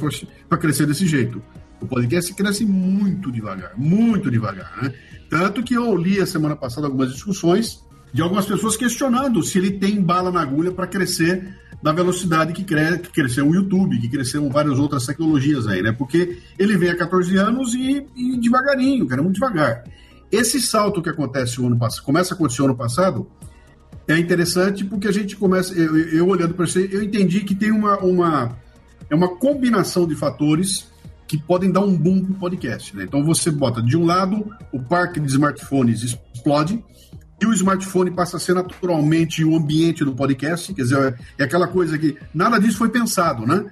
para crescer desse jeito. O podcast cresce muito devagar, muito devagar, né? Tanto que eu li a semana passada algumas discussões de algumas pessoas questionando se ele tem bala na agulha para crescer da velocidade que, cre que cresceu o YouTube, que cresceram várias outras tecnologias aí, né? Porque ele vem há 14 anos e, e devagarinho, cara, muito devagar. Esse salto que acontece o ano passado, começa a acontecer o ano passado, é interessante porque a gente começa, eu, eu olhando para você, eu entendi que tem uma, uma, é uma combinação de fatores que podem dar um boom para o podcast. Né? Então você bota, de um lado, o parque de smartphones explode, e o smartphone passa a ser naturalmente o ambiente do podcast, quer dizer, é aquela coisa que nada disso foi pensado, né?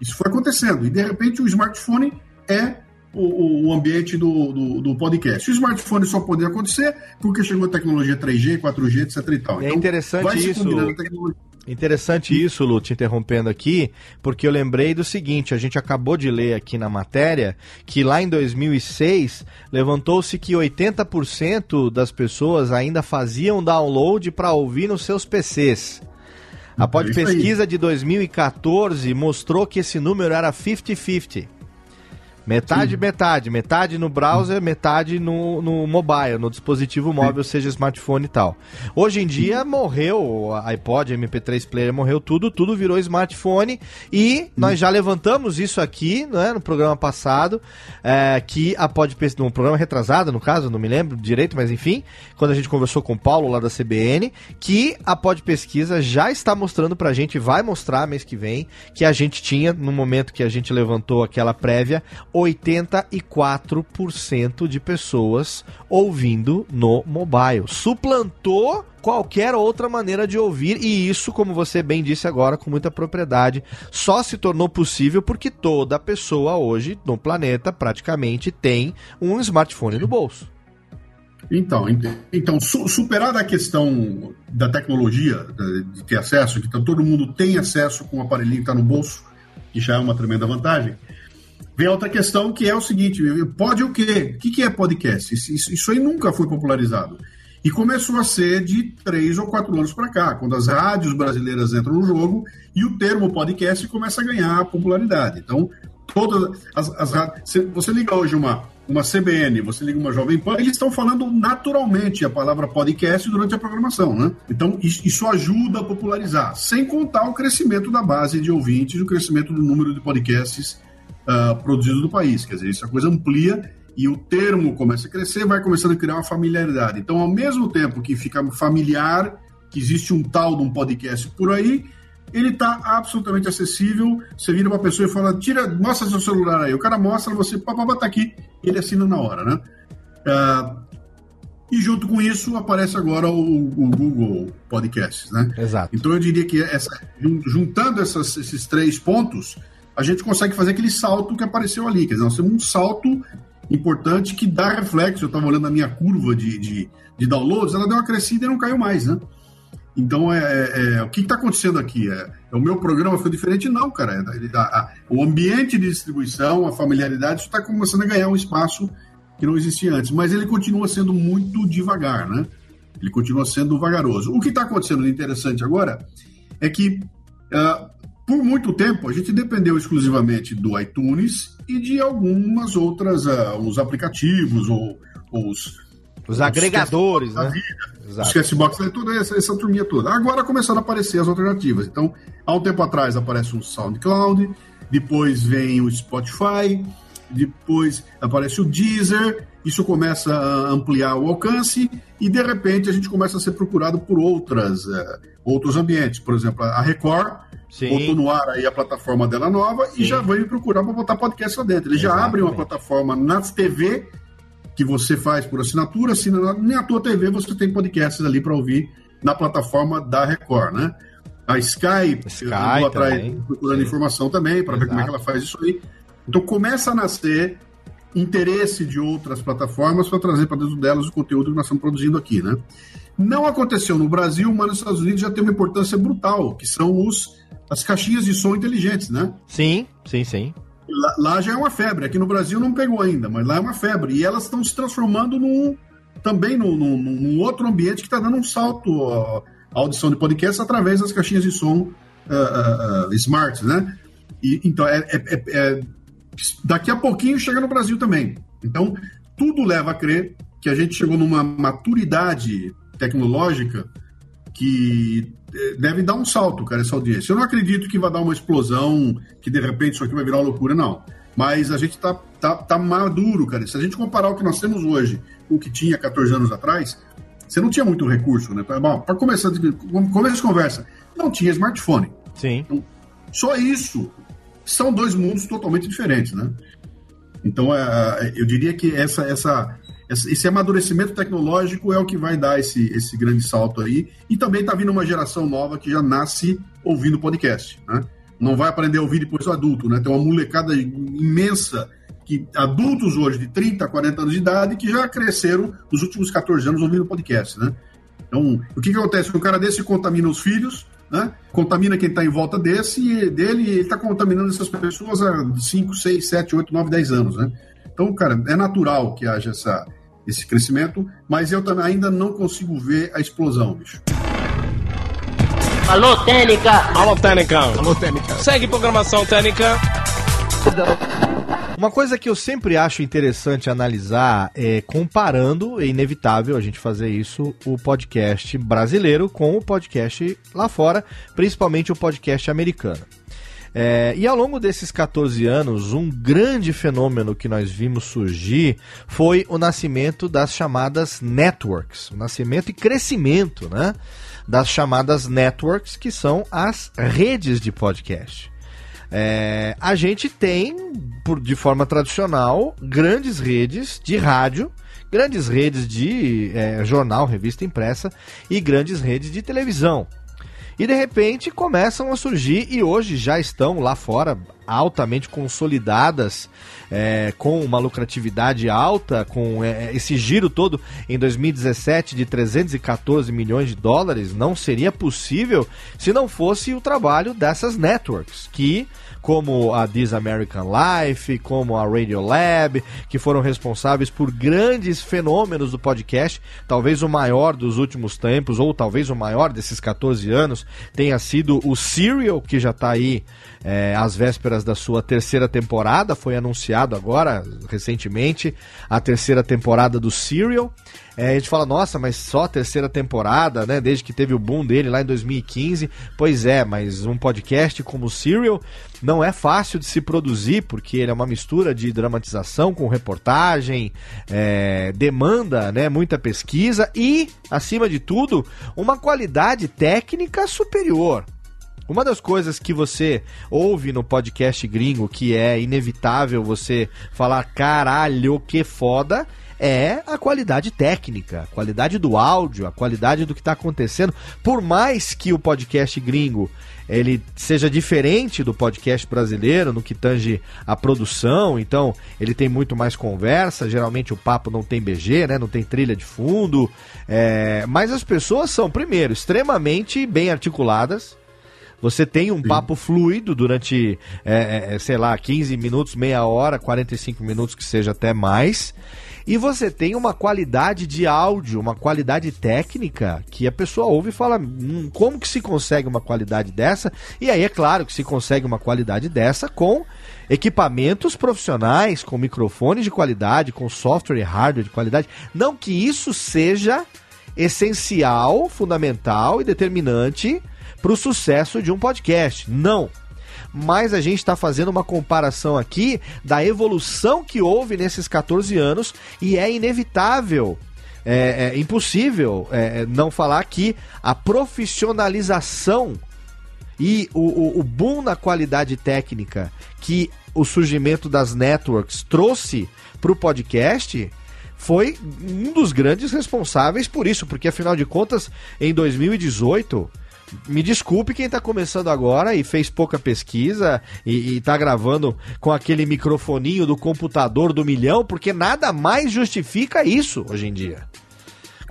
Isso foi acontecendo, e de repente o smartphone é o, o ambiente do, do, do, podcast. O smartphone só poderia acontecer porque chegou a tecnologia 3G, 4G, etc e tal. É então, interessante isso. Interessante isso, Lu, te interrompendo aqui, porque eu lembrei do seguinte: a gente acabou de ler aqui na matéria que lá em 2006 levantou-se que 80% das pessoas ainda faziam download para ouvir nos seus PCs. A pod é pesquisa de 2014 mostrou que esse número era 50-50. Metade, Sim. metade. Metade no browser, metade no, no mobile, no dispositivo móvel, seja smartphone e tal. Hoje em dia morreu iPod, MP3 player, morreu tudo, tudo virou smartphone e nós já levantamos isso aqui né, no programa passado, é, que a Pod no programa retrasado, no caso, não me lembro direito, mas enfim, quando a gente conversou com o Paulo lá da CBN, que a Pod Pesquisa já está mostrando pra gente, vai mostrar mês que vem, que a gente tinha, no momento que a gente levantou aquela prévia, 84% de pessoas ouvindo no mobile. Suplantou qualquer outra maneira de ouvir, e isso, como você bem disse agora, com muita propriedade, só se tornou possível porque toda pessoa hoje no planeta praticamente tem um smartphone no bolso. Então, então superada a questão da tecnologia, de ter acesso, que todo mundo tem acesso com o aparelhinho que está no bolso, que já é uma tremenda vantagem, Vem outra questão que é o seguinte: pode o quê? O que é podcast? Isso, isso aí nunca foi popularizado. E começou a ser de três ou quatro anos para cá, quando as rádios brasileiras entram no jogo e o termo podcast começa a ganhar popularidade. Então, todas as, as rádios. Você liga hoje uma, uma CBN, você liga uma Jovem Pan, eles estão falando naturalmente a palavra podcast durante a programação, né? Então, isso ajuda a popularizar, sem contar o crescimento da base de ouvintes, o crescimento do número de podcasts uh, produzidos do país. Quer dizer, isso a coisa amplia e o termo começa a crescer, vai começando a criar uma familiaridade. Então, ao mesmo tempo que fica familiar, que existe um tal de um podcast por aí, ele está absolutamente acessível. Você vira uma pessoa e fala, tira, mostra seu celular aí. O cara mostra, você, papapá, tá aqui, ele assina na hora, né? Uh, e junto com isso aparece agora o, o, Google Podcasts, né? Exato. Então eu diria que essa, juntando essas, esses três pontos, a gente consegue fazer aquele salto que apareceu ali. Quer dizer, nós temos um salto importante que dá reflexo. Eu estava olhando a minha curva de, de, de, downloads, ela deu uma crescida e não caiu mais, né? Então, é, é, é o que está acontecendo aqui? É, é, o meu programa foi diferente? Não, cara. É, a, a, o ambiente de distribuição, a familiaridade, está começando a ganhar um espaço que não existia antes. Mas ele continua sendo muito devagar, né? Ele continua sendo vagaroso. O que está acontecendo de interessante agora é que uh, por muito tempo, a gente dependeu exclusivamente do iTunes e de algumas outras, uh, os aplicativos ou, os, os agregadores, né? Exato. Os Castbox, né? toda essa, essa turminha toda. Agora começaram a aparecer as alternativas. Então, há um tempo atrás aparece um SoundCloud, depois vem o Spotify, depois aparece o Deezer, isso começa a ampliar o alcance e de repente a gente começa a ser procurado por outras, uh, outros ambientes. Por exemplo, a Record Sim. botou no ar aí a plataforma dela nova Sim. e já vai me procurar para botar podcast lá dentro. Eles Exatamente. já abrem uma plataforma na TV que você faz por assinatura, assina na tua TV você tem podcasts ali para ouvir na plataforma da Record, né? A Sky, Sky eu atrás procurando Sim. informação também para ver como é que ela faz isso aí. Então começa a nascer interesse de outras plataformas para trazer para dentro delas o conteúdo que nós estamos produzindo aqui, né? Não aconteceu no Brasil, mas nos Estados Unidos já tem uma importância brutal, que são os, as caixinhas de som inteligentes, né? Sim, sim, sim. Lá, lá já é uma febre. Aqui no Brasil não pegou ainda, mas lá é uma febre. E elas estão se transformando num, também num, num, num outro ambiente que está dando um salto à audição de podcast através das caixinhas de som uh, uh, smart, né? E, então, é, é, é, é daqui a pouquinho chega no Brasil também. Então, tudo leva a crer que a gente chegou numa maturidade tecnológica que deve dar um salto, cara, essa audiência. Eu não acredito que vai dar uma explosão, que de repente isso aqui vai virar uma loucura, não. Mas a gente tá, tá, tá maduro, cara. Se a gente comparar o que nós temos hoje com o que tinha 14 anos atrás, você não tinha muito recurso, né? Para começar, começo de conversa, não tinha smartphone. Sim. Então, só isso são dois mundos totalmente diferentes, né? Então, é, eu diria que essa, essa, esse amadurecimento tecnológico é o que vai dar esse, esse grande salto aí. E também está vindo uma geração nova que já nasce ouvindo podcast, né? Não vai aprender a ouvir depois do adulto, né? Tem uma molecada imensa que adultos hoje de 30, 40 anos de idade que já cresceram nos últimos 14 anos ouvindo podcast, né? Então, o que, que acontece? O cara desse contamina os filhos, né? Contamina quem está em volta desse e dele, ele está contaminando essas pessoas há 5, 6, 7, 8, 9, 10 anos, né? Então, cara, é natural que haja essa, esse crescimento, mas eu também ainda não consigo ver a explosão, bicho. Alô, Técnica! Alô, Técnica! Alô, Técnica! Segue programação Técnica! Uma coisa que eu sempre acho interessante analisar é comparando, é inevitável a gente fazer isso, o podcast brasileiro com o podcast lá fora, principalmente o podcast americano. É, e ao longo desses 14 anos, um grande fenômeno que nós vimos surgir foi o nascimento das chamadas networks, o nascimento e crescimento né, das chamadas networks, que são as redes de podcast. É, a gente tem, por, de forma tradicional, grandes redes de rádio, grandes redes de é, jornal, revista impressa e grandes redes de televisão. E de repente começam a surgir, e hoje já estão lá fora altamente consolidadas, é, com uma lucratividade alta, com é, esse giro todo em 2017 de 314 milhões de dólares, não seria possível se não fosse o trabalho dessas networks, que como a This American Life, como a Radio Lab, que foram responsáveis por grandes fenômenos do podcast. Talvez o maior dos últimos tempos, ou talvez o maior desses 14 anos, tenha sido o Serial, que já está aí é, às vésperas da sua terceira temporada. Foi anunciado agora, recentemente, a terceira temporada do Serial. É, a gente fala, nossa, mas só a terceira temporada, né? Desde que teve o boom dele lá em 2015. Pois é, mas um podcast como o Serial não é fácil de se produzir, porque ele é uma mistura de dramatização com reportagem, é, demanda né, muita pesquisa e, acima de tudo, uma qualidade técnica superior. Uma das coisas que você ouve no podcast gringo que é inevitável você falar caralho, que foda, é a qualidade técnica, a qualidade do áudio, a qualidade do que está acontecendo. Por mais que o podcast gringo ele seja diferente do podcast brasileiro no que tange a produção, então ele tem muito mais conversa. Geralmente o papo não tem BG, né? Não tem trilha de fundo. É... Mas as pessoas são, primeiro, extremamente bem articuladas você tem um Sim. papo fluido durante, é, é, é sei lá, 15 minutos, meia hora, 45 minutos, que seja até mais. E você tem uma qualidade de áudio, uma qualidade técnica que a pessoa ouve e fala: hum, como que se consegue uma qualidade dessa? E aí é claro que se consegue uma qualidade dessa com equipamentos profissionais, com microfones de qualidade, com software e hardware de qualidade. Não que isso seja essencial, fundamental e determinante para o sucesso de um podcast. Não. Mas a gente está fazendo uma comparação aqui da evolução que houve nesses 14 anos e é inevitável é, é, impossível é, não falar que a profissionalização e o, o, o, boom na qualidade técnica que o surgimento das networks trouxe para o podcast foi um dos grandes responsáveis por isso, porque afinal de contas, em 2018 me desculpe quem está começando agora e fez pouca pesquisa e, está gravando com aquele microfoninho do computador do milhão, porque nada mais justifica isso hoje em dia.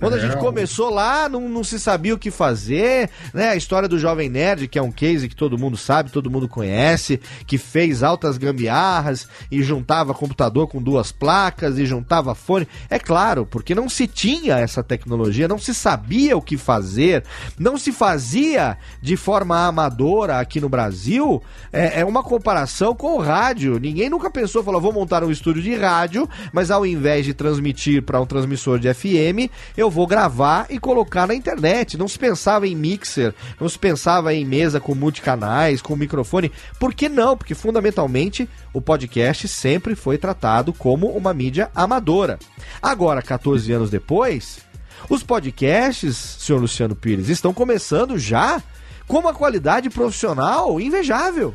Quando a gente começou lá, não, não se sabia o que fazer, né? A história do Jovem Nerd, que é um case que todo mundo sabe, todo mundo conhece, que fez altas gambiarras e juntava computador com duas placas e juntava fone. É claro, porque não se tinha essa tecnologia, não se sabia o que fazer, não se fazia de forma amadora aqui no Brasil. É, é uma comparação com o rádio. Ninguém nunca pensou, falou, vou montar um estúdio de rádio, mas ao invés de transmitir para um transmissor de FM, eu vou gravar e colocar na internet. Não se pensava em mixer, não se pensava em mesa com multicanais, com microfone. Por que não? Porque fundamentalmente o podcast sempre foi tratado como uma mídia amadora. Agora, 14 anos depois, os podcasts, senhor Luciano Pires, estão começando já com uma qualidade profissional invejável.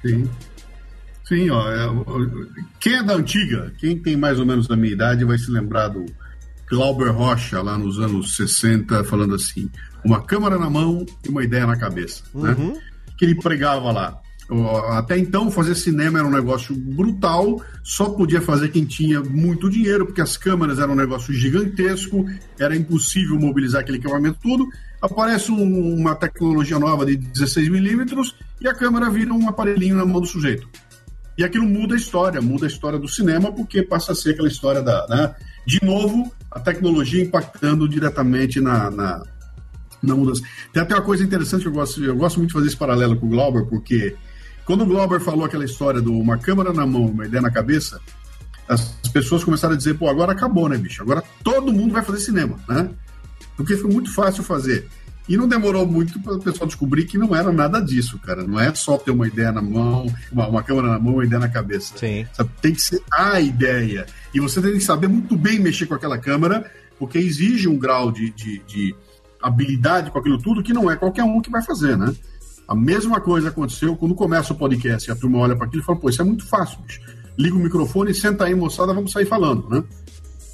Sim. Sim, ó, é, quem é da antiga, quem tem mais ou menos da minha idade, vai se lembrar do Glauber Rocha, lá nos anos 60, falando assim: uma câmera na mão e uma ideia na cabeça. Né? Uhum. Né? Que ele pregava lá. Até então, fazer cinema era um negócio brutal, só podia fazer quem tinha muito dinheiro, porque as câmeras eram um negócio gigantesco, era impossível mobilizar aquele equipamento tudo. Aparece um, uma tecnologia nova de 16 milímetros e a câmera vira um aparelhinho na mão do sujeito. E aquilo muda a história, muda a história do cinema, porque passa a ser aquela história da. Né? De novo, a tecnologia impactando diretamente na, na, na mudança. Tem até uma coisa interessante que eu gosto, eu gosto muito de fazer esse paralelo com o Glauber, porque quando o Glauber falou aquela história de uma câmera na mão, uma ideia na cabeça, as pessoas começaram a dizer, pô, agora acabou, né, bicho? Agora todo mundo vai fazer cinema, né? Porque foi muito fácil fazer. E não demorou muito para o pessoal descobrir que não era nada disso, cara. Não é só ter uma ideia na mão, uma, uma câmera na mão, uma ideia na cabeça. Sim. Sabe? Tem que ser a ideia. E você tem que saber muito bem mexer com aquela câmera, porque exige um grau de, de, de habilidade com aquilo tudo que não é qualquer um que vai fazer, né? A mesma coisa aconteceu quando começa o podcast e a turma olha para aquilo e fala: pô, isso é muito fácil, bicho. Liga o microfone, senta aí, moçada, vamos sair falando, né?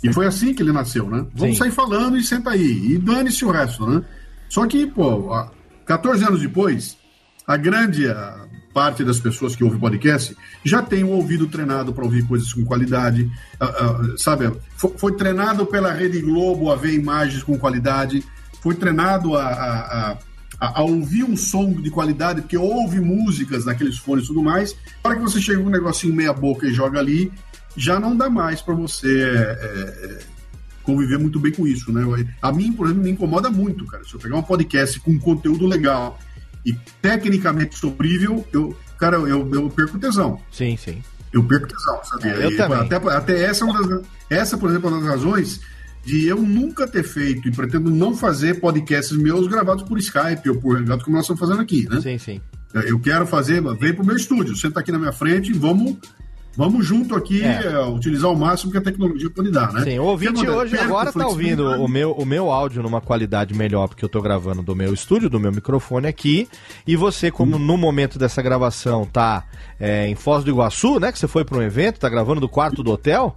E foi assim que ele nasceu, né? Vamos Sim. sair falando e senta aí. E dane-se o resto, né? Só que, pô, 14 anos depois, a grande parte das pessoas que ouvem podcast já tem o ouvido treinado para ouvir coisas com qualidade, sabe? Foi, treinado pela Rede Globo a ver imagens com qualidade, foi treinado a, a, a, a, ouvir um som de qualidade, porque ouve músicas naqueles fones e tudo mais. Para que você chegue com um negocinho meia boca e joga ali, já não dá mais para você é, é, conviver muito bem com isso, né? A mim, por exemplo, me incomoda muito, cara. Se eu pegar um podcast com conteúdo legal e tecnicamente sofrível, eu, cara, eu, eu perco tesão. Sim, sim. Eu perco tesão, sabe? É, eu e, também. Até, até essa, é uma das, essa, por exemplo, é uma das razões de eu nunca ter feito e pretendo não fazer podcasts meus gravados por Skype ou por Hangout, como nós estamos fazendo aqui, né? Sim, sim. Eu quero fazer, vem pro meu estúdio, senta aqui na minha frente e vamos Vamos junto aqui é. É, utilizar o máximo que a tecnologia pode dar, né? Sim, o ouvinte hoje agora está ouvindo o meu, o meu áudio numa qualidade melhor, porque eu estou gravando do meu estúdio, do meu microfone aqui, e você, como hum. no momento dessa gravação tá é, em Foz do Iguaçu, né, que você foi para um evento, tá gravando do quarto do hotel,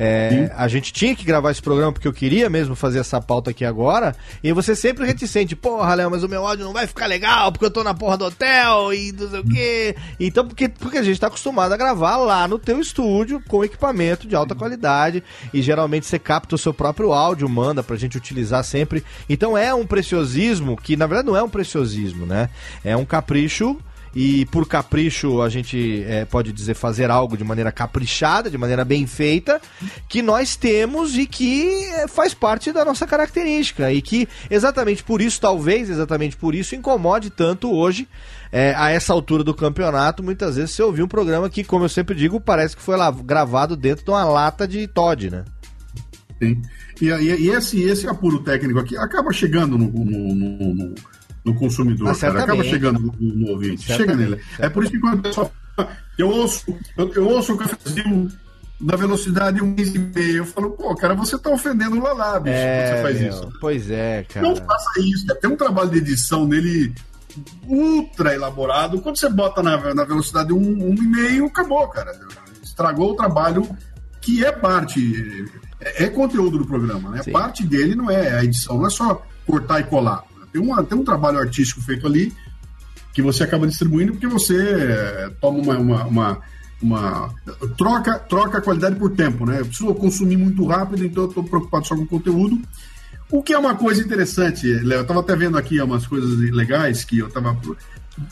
é, a gente tinha que gravar esse programa porque eu queria mesmo fazer essa pauta aqui agora. E você sempre reticente, porra, Léo, mas o meu áudio não vai ficar legal porque eu tô na porra do hotel e não sei o quê. Então, porque, porque a gente tá acostumado a gravar lá no teu estúdio com equipamento de alta qualidade. E geralmente você capta o seu próprio áudio, manda pra gente utilizar sempre. Então é um preciosismo que, na verdade, não é um preciosismo, né? É um capricho e por capricho a gente é, pode dizer fazer algo de maneira caprichada, de maneira bem feita, que nós temos e que é, faz parte da nossa característica e que exatamente por isso, talvez exatamente por isso, incomode tanto hoje é, a essa altura do campeonato, muitas vezes você ouviu um programa que, como eu sempre digo, parece que foi lá gravado dentro de uma lata de Todd, né? Sim. E, e, e esse, esse apuro técnico aqui acaba chegando no, no, no, no no consumidor, ah, cara. Acaba chegando no, no ouvinte. Chega nele. É por isso que quando o pessoal fala, eu ouço, eu, eu ouço o cafezinho na velocidade 1,5. Eu falo, pô, cara, você tá ofendendo o Lalá, bicho, é, você faz meu, isso. Pois é, cara. Não faça isso, Tem um trabalho de edição nele ultra elaborado. Quando você bota na, na velocidade 1,5, acabou, cara. Estragou o trabalho que é parte. É, é conteúdo do programa, né? Sim. Parte dele não é a edição, não é só cortar e colar. Tem, uma, tem um trabalho artístico feito ali que você acaba distribuindo porque você eh, toma uma, uma, uma, uma, troca, troca a qualidade por tempo, né? Eu preciso consumir muito rápido, então eu estou preocupado só com o conteúdo. O que é uma coisa interessante, Léo, eu estava até vendo aqui umas coisas legais que eu estava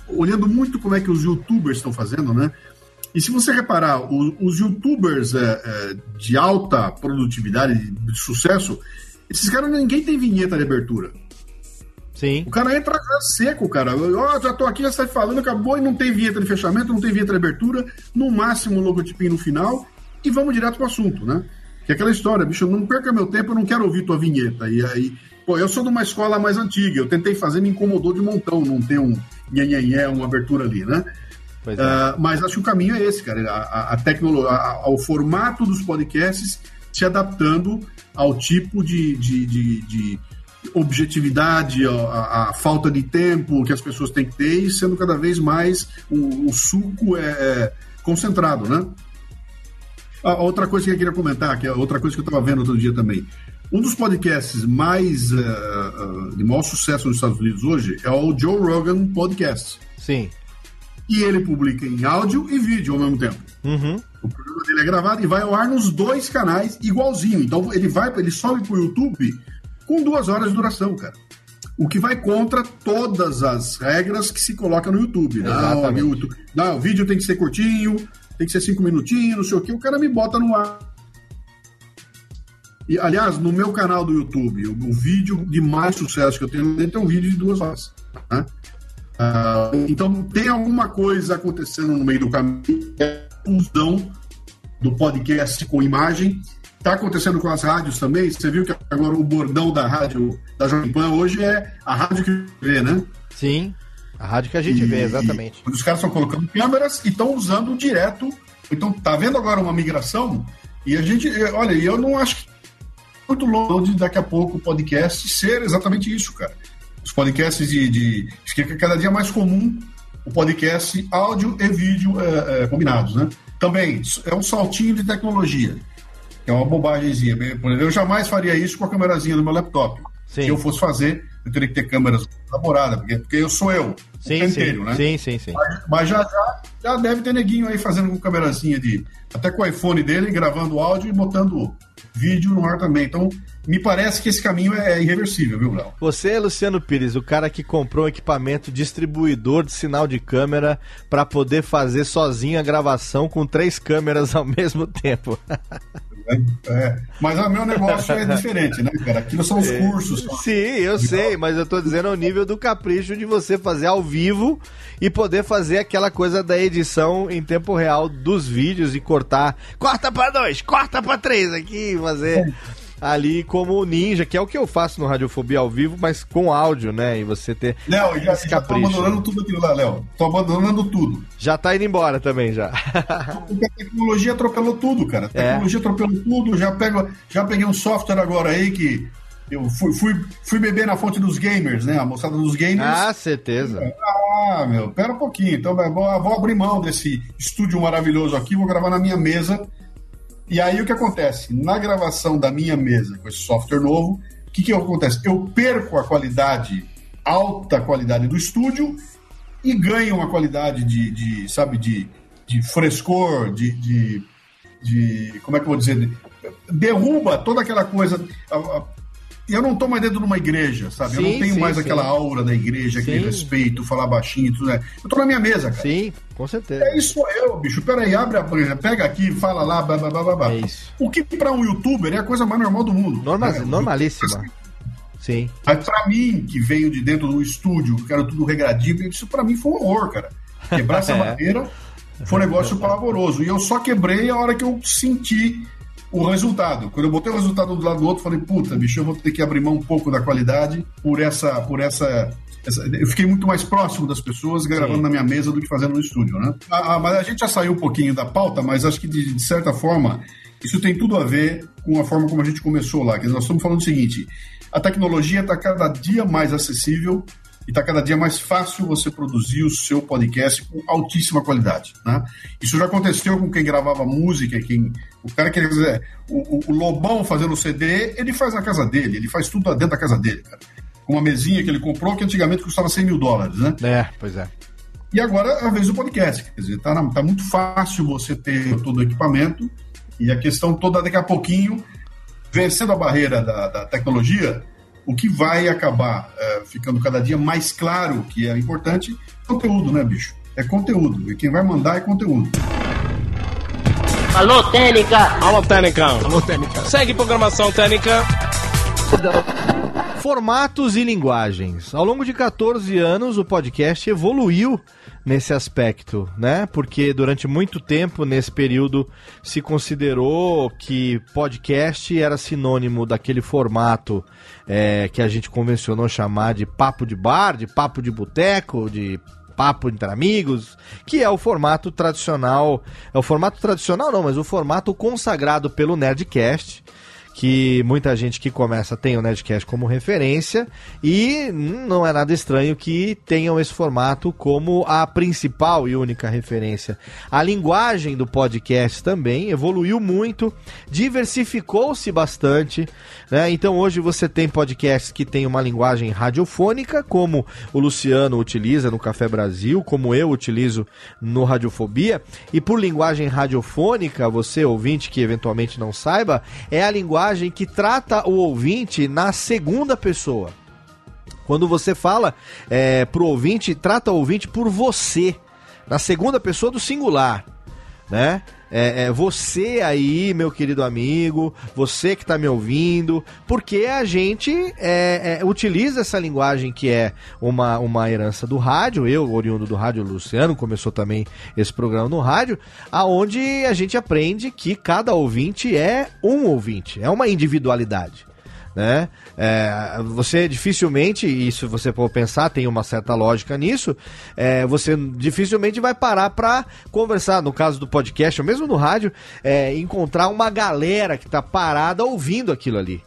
olhando muito como é que os youtubers estão fazendo, né? E se você reparar, os, os youtubers é, é, de alta produtividade, de sucesso, esses caras ninguém tem vinheta de abertura. Sim. O cara entra seco, cara. Ó, oh, já tô aqui, já sai falando, acabou e não tem vinheta de fechamento, não tem vinheta de abertura, no máximo um logotipinho no final e vamos direto pro assunto, né? Que é aquela história, bicho, não perca meu tempo, eu não quero ouvir tua vinheta. E aí, pô, eu sou de uma escola mais antiga, eu tentei fazer, me incomodou de montão, não ter um nhenhenhé, uma abertura ali, né? É. Uh, mas acho que o caminho é esse, cara. A, a tecnologia, ao formato dos podcasts se adaptando ao tipo de, de, de, de objetividade, a, a, falta de tempo que as pessoas têm que ter e sendo cada vez mais o, o suco é, é, concentrado, né? A outra coisa que eu queria comentar, que é outra coisa que eu estava vendo outro dia também. Um dos podcasts mais uh, uh, de maior sucesso nos Estados Unidos hoje é o Joe Rogan Podcast. Sim. E ele publica em áudio e vídeo ao mesmo tempo. Uhum. O programa dele é gravado e vai ao ar nos dois canais igualzinho. Então ele vai, ele sobe pro YouTube com duas horas de duração, cara. O que vai contra todas as regras que se coloca no YouTube. Não, YouTube, não, o vídeo tem que ser curtinho, tem que ser cinco minutinhos, não sei o que. O cara me bota no ar. E, aliás, no meu canal do YouTube, o, o vídeo de mais sucesso que eu tenho dentro é um vídeo de duas horas. Né? Uh, então, tem alguma coisa acontecendo no meio do caminho, é a fusão do podcast com imagem, Está acontecendo com as rádios também. Você viu que agora o bordão da rádio da Jovem Pan hoje é a rádio que vê, né? Sim, a rádio que a gente e, vê, exatamente. Os caras estão colocando câmeras e estão usando direto. Então, tá vendo agora uma migração? E a gente, olha, eu não acho que muito longe daqui a pouco o podcast ser exatamente isso, cara. Os podcasts de. de fica é cada dia mais comum o podcast áudio e vídeo é, é, combinados, né? Também é um saltinho de tecnologia. É uma bobagemzinha. Eu jamais faria isso com a câmerazinha do meu laptop. Sim. Se eu fosse fazer, eu teria que ter câmeras elaboradas, porque, porque eu sou eu. Sim, inteiro, né? Sim, sim, sim. Mas, mas, já, já, já deve ter neguinho aí fazendo com câmerazinha de. Até com o iPhone dele, gravando áudio e botando vídeo no ar também. Então, me parece que esse caminho é irreversível, viu, Léo? Você, Luciano Pires, o cara que comprou um equipamento distribuidor de sinal de câmera para poder fazer sozinho a gravação com três câmeras ao mesmo tempo. É, mas o meu negócio é diferente, né, cara? Aquilo são os é. cursos. Sim, eu sei, mas eu tô dizendo ao nível do capricho de você fazer ao vivo e poder fazer aquela coisa da edição em tempo real dos vídeos e cortar. Corta para dois, corta para três aqui, fazer. É ali como ninja, que é o que eu faço no Radiofobia ao vivo, mas com áudio, né? E você ter. Léo, já, já tô abandonando tudo aquilo lá, Léo. Tô abandonando tudo. Já tá indo embora também, já. Porque a tecnologia atropelou tudo, cara. A é. tecnologia é. atropelou tudo. Já, pego, já peguei um software agora aí que. Eu fui, fui, fui beber na fonte dos gamers, né? A moçada dos gamers. Ah, certeza. Ah, meu, pera um pouquinho. Então, vou, vou abrir mão desse estúdio maravilhoso aqui, vou gravar na minha mesa e aí o que acontece? Na gravação da minha mesa com esse software novo, o que, que acontece? Eu perco a qualidade, alta qualidade do estúdio e ganho uma qualidade de, de sabe, de, de frescor, de, de, de, Como é que eu vou dizer? Derruba toda aquela coisa eu não estou mais dentro de uma igreja, sabe? Sim, eu não tenho sim, mais sim. aquela aura da igreja, aquele respeito, falar baixinho, tudo. Né? Eu estou na minha mesa, cara. Sim, com certeza. É isso eu, bicho. Peraí, abre a pega aqui, fala lá, blá, blá, blá, blá. É isso. O que para um youtuber é a coisa mais normal do mundo. Normal, né? Normalíssima. Sim. Mas para mim, que veio de dentro do estúdio, que era tudo regradinho, isso para mim foi um horror, cara. Quebrar essa é. barreira foi um negócio pavoroso. E eu só quebrei a hora que eu senti o resultado. Quando eu botei o resultado do lado do outro, falei, puta, bicho, eu vou ter que abrir mão um pouco da qualidade por essa. Por essa, essa eu fiquei muito mais próximo das pessoas gravando Sim. na minha mesa do que fazendo no estúdio, né? Ah, ah, mas a gente já saiu um pouquinho da pauta, mas acho que de, de certa forma isso tem tudo a ver com a forma como a gente começou lá. Que nós estamos falando o seguinte: a tecnologia está cada dia mais acessível e está cada dia mais fácil você produzir o seu podcast com altíssima qualidade. Né? Isso já aconteceu com quem gravava música, quem o cara que dizer, o, o, Lobão fazendo CD, ele faz na casa dele, ele faz tudo dentro da casa dele, cara. Com uma mesinha que ele comprou que antigamente custava 100 mil dólares, né? É, pois é. E agora é a vez do podcast. Quer dizer, tá, tá muito fácil você ter todo o equipamento e a questão toda daqui a pouquinho, vencendo a barreira da, da tecnologia, o que vai acabar é, ficando cada dia mais claro que é importante, conteúdo, né, bicho? É conteúdo. E quem vai mandar é conteúdo. Alô, Técnica! Alô, Técnica! Alô, Técnica! Segue programação Técnica. Formatos e linguagens. Ao longo de 14 anos, o podcast evoluiu nesse aspecto, né? Porque durante muito tempo, nesse período, se considerou que podcast era sinônimo daquele formato é, que a gente convencionou chamar de papo de bar, de papo de boteco, de papo entre amigos, que é o formato tradicional, é o formato tradicional não, mas o formato consagrado pelo Nerdcast, que muita gente que começa tem o Nerdcast como referência e não é nada estranho que tenham esse formato como a principal e única referência. A linguagem do podcast também evoluiu muito, diversificou-se bastante, né? Então hoje você tem podcasts que tem uma linguagem radiofônica, como o Luciano utiliza no Café Brasil, como eu utilizo no Radiofobia, e por linguagem radiofônica, você ouvinte que eventualmente não saiba, é a linguagem linguagem que trata o ouvinte na segunda pessoa. Quando você fala é, pro ouvinte, trata o ouvinte por você, na segunda pessoa do singular, né? É, é, você aí, meu querido amigo, você que está me ouvindo, porque a gente é, é, utiliza essa linguagem que é uma, uma herança do rádio, eu, oriundo do rádio, Luciano, começou também esse programa no rádio, aonde a gente aprende que cada ouvinte é um ouvinte, é uma individualidade né? É, você dificilmente, isso você pode pensar, tem uma certa lógica nisso, é, você dificilmente vai parar para conversar, no caso do podcast, ou mesmo no rádio, é, encontrar uma galera que está parada ouvindo aquilo ali.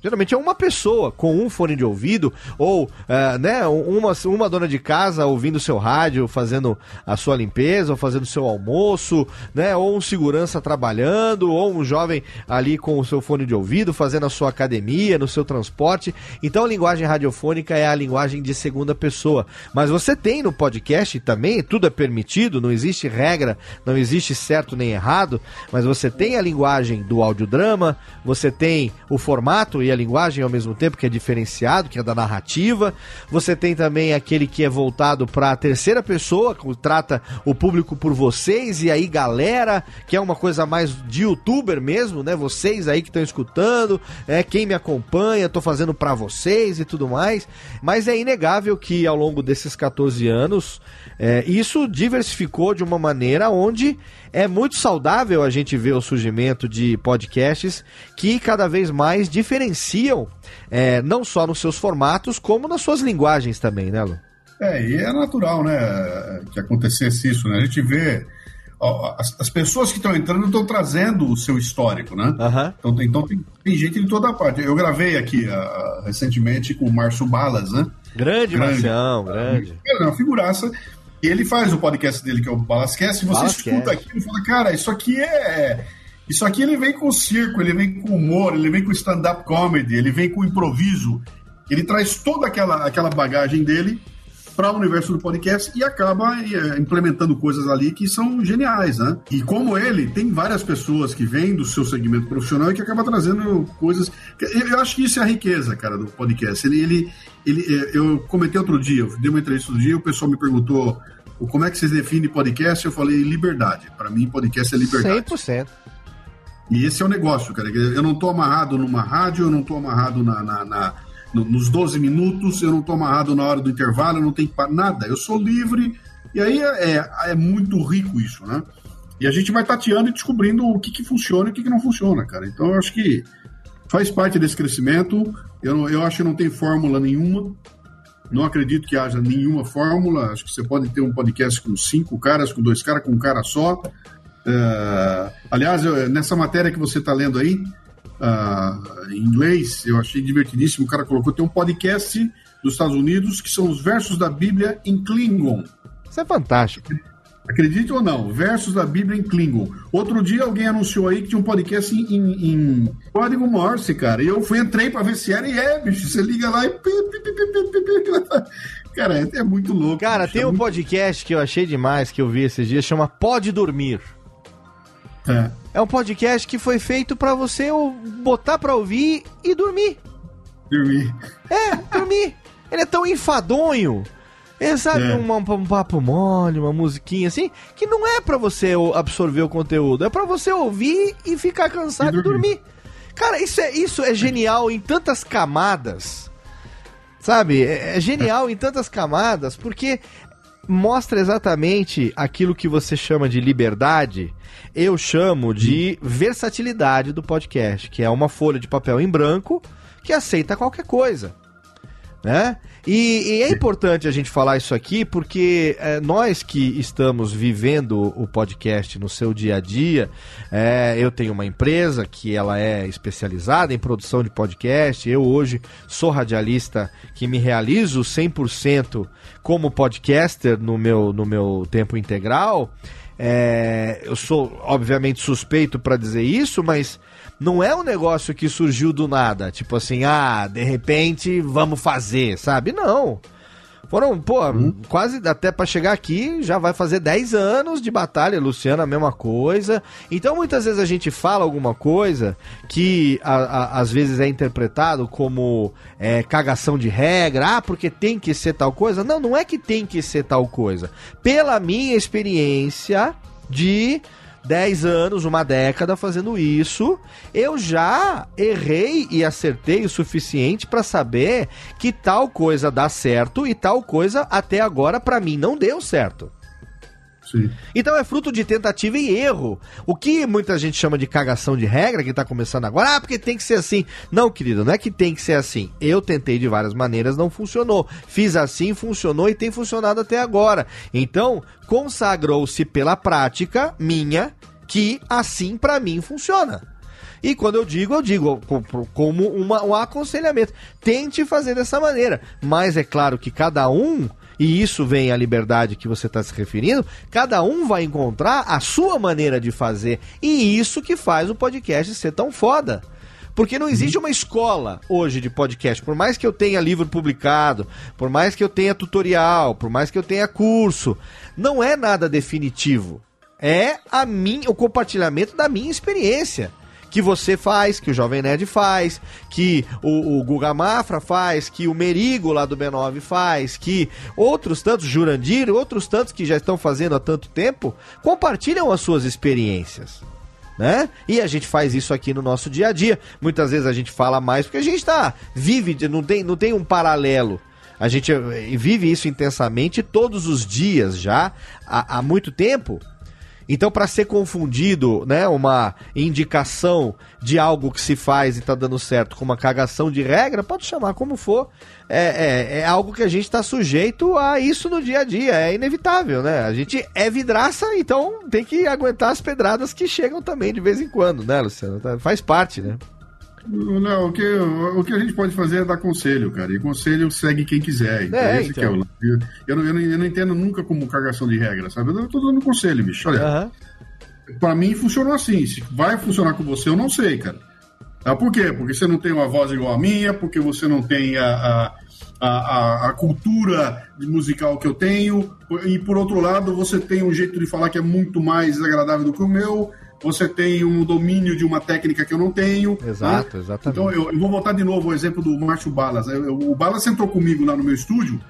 Geralmente é uma pessoa com um fone de ouvido ou uh, né, uma, uma dona de casa ouvindo seu rádio, fazendo a sua limpeza, ou fazendo seu almoço, né, ou um segurança trabalhando, ou um jovem ali com o seu fone de ouvido fazendo a sua academia, no seu transporte. Então a linguagem radiofônica é a linguagem de segunda pessoa. Mas você tem no podcast também, tudo é permitido, não existe regra, não existe certo nem errado, mas você tem a linguagem do audiodrama, você tem o formato e a linguagem ao mesmo tempo, que é diferenciado, que é da narrativa. Você tem também aquele que é voltado para a terceira pessoa, que trata o público por vocês, e aí galera, que é uma coisa mais de youtuber mesmo, né? Vocês aí que estão escutando, é quem me acompanha, tô fazendo para vocês e tudo mais. Mas é inegável que ao longo desses 14 anos, é, isso diversificou de uma maneira onde é muito saudável a gente ver o surgimento de podcasts que cada vez mais diferenciam, é, não só nos seus formatos, como nas suas linguagens também, né, Lu? É, e é natural, né, que acontecesse isso, né? A gente vê. Ó, as, as, pessoas que estão entrando estão trazendo o seu histórico, né? Uhum. Então, então tem, tem, gente de toda parte. Eu gravei aqui uh, recentemente com o Márcio Balas, né? Grande, grande Marcião, grande. É uma figuraça. E ele faz o podcast dele, que é o Balascast, e você Balascast. escuta aquilo e fala, cara, isso aqui é. Isso aqui ele vem com circo, ele vem com humor, ele vem com stand-up comedy, ele vem com improviso. Ele traz toda aquela, aquela bagagem dele para o universo do podcast e acaba é, implementando coisas ali que são geniais, né? E como ele, tem várias pessoas que vêm do seu segmento profissional e que acaba trazendo coisas. Eu acho que isso é a riqueza, cara, do podcast. Ele, ele, ele, é, eu comentei outro dia, eu dei uma entrevista outro dia, o pessoal me perguntou como é que vocês definem podcast, eu falei liberdade. Para mim, podcast é liberdade. 100%. E esse é o negócio, cara. Eu não estou amarrado numa rádio, eu não estou amarrado na, na, na nos 12 minutos, eu não estou amarrado na hora do intervalo, eu não tenho nada. Eu sou livre. E aí é, é, é muito rico isso, né? E a gente vai tateando e descobrindo o que, que funciona e o que, que não funciona, cara. Então eu acho que faz parte desse crescimento. Eu, eu acho que não tem fórmula nenhuma. Não acredito que haja nenhuma fórmula. Acho que você pode ter um podcast com cinco caras, com dois caras, com um cara só. Uh, aliás, eu, nessa matéria que você está lendo aí, uh, em inglês, eu achei divertidíssimo. O cara colocou: tem um podcast dos Estados Unidos que são os versos da Bíblia em Klingon. Isso é fantástico. Acredite ou não, versos da Bíblia em Klingon. Outro dia alguém anunciou aí que tinha um podcast em, em, em código Morse, cara. E eu fui, entrei pra ver se era e é, bicho. Você liga lá e. Cara, é, é muito louco. Cara, bicho, tem é um muito... podcast que eu achei demais, que eu vi esses dias, chama Pode Dormir. É. é um podcast que foi feito para você botar pra ouvir e dormir. Dormir. É, dormir. Ele é tão enfadonho é, sabe, é. um, um, papo mole, uma musiquinha assim, que não é para você absorver o conteúdo, é para você ouvir e ficar cansado e dormir. e dormir. Cara, isso é, isso é genial em tantas camadas. Sabe? É, é genial em tantas camadas, porque mostra exatamente aquilo que você chama de liberdade, eu chamo de versatilidade do podcast, que é uma folha de papel em branco que aceita qualquer coisa. Né? E, e, é importante a gente falar isso aqui porque é, nós que estamos vivendo o podcast no seu dia a dia, é, eu tenho uma empresa que ela é especializada em produção de podcast, eu hoje sou radialista que me realizo 100% como podcaster no meu, no meu tempo integral. É, eu sou, obviamente, suspeito para dizer isso, mas não é um negócio que surgiu do nada. Tipo assim, ah, de repente vamos fazer, sabe? Não. Foram, pô, quase até para chegar aqui, já vai fazer 10 anos de batalha, Luciano, a mesma coisa. Então muitas vezes a gente fala alguma coisa que a, a, às vezes é interpretado como é, cagação de regra, ah, porque tem que ser tal coisa. Não, não é que tem que ser tal coisa. Pela minha experiência de 10 anos, uma década fazendo isso, eu já errei e acertei o suficiente para saber que tal coisa dá certo e tal coisa até agora para mim não deu certo. Então é fruto de tentativa e erro. O que muita gente chama de cagação de regra, que tá começando agora, ah, porque tem que ser assim. Não, querido, não é que tem que ser assim. Eu tentei de várias maneiras, não funcionou. Fiz assim, funcionou e tem funcionado até agora. Então, consagrou-se pela prática minha que assim para mim funciona. E quando eu digo, eu digo como uma, um aconselhamento. Tente fazer dessa maneira. Mas é claro que cada um, e isso vem a liberdade que você está se referindo, cada um vai encontrar a sua maneira de fazer. E isso que faz o podcast ser tão foda. Porque não existe uma escola hoje de podcast. Por mais que eu tenha livro publicado, por mais que eu tenha tutorial, por mais que eu tenha curso, não é nada definitivo é a minha, o compartilhamento da minha experiência. Que você faz, que o Jovem Nerd faz, que o, o Guga Mafra faz, que o Merigo lá do B9 faz, que outros tantos, Jurandir, outros tantos que já estão fazendo há tanto tempo, compartilham as suas experiências. Né? E a gente faz isso aqui no nosso dia a dia. Muitas vezes a gente fala mais porque a gente está vive, não tem, não tem um paralelo. A gente eh, vive isso intensamente todos os dias já há, há muito tempo. Então, para ser confundido, né, uma indicação de algo que se faz e tá dando certo com uma cagação de regra, pode chamar como for. É, é, é algo que a gente está sujeito a isso no dia a dia, é inevitável, né? A gente é vidraça, então tem que aguentar as pedradas que chegam também de vez em quando, né, Luciano? Tá, faz parte, né? Não, o que, o que a gente pode fazer é dar conselho, cara. E conselho segue quem quiser. Então, é, esse então. é o então. eu, eu, não, eu, não, entendo nunca como cagação de regra, sabe? Eu tô dando conselho, bicho. Olha, uhum. pra mim funcionou assim. Se vai funcionar com você, eu não sei, cara. Ah, por quê? Porque você não tem uma voz igual a minha, porque você não tem a, a, a, a, cultura musical que eu tenho, e por outro lado, você tem um jeito de falar que é muito mais agradável do que o meu você tem um domínio de uma técnica que eu não tenho. Né? Exato, né? exatamente. Então eu, eu, vou voltar de novo ao exemplo do Márcio Balas. Eu, o Balas entrou comigo lá no meu estúdio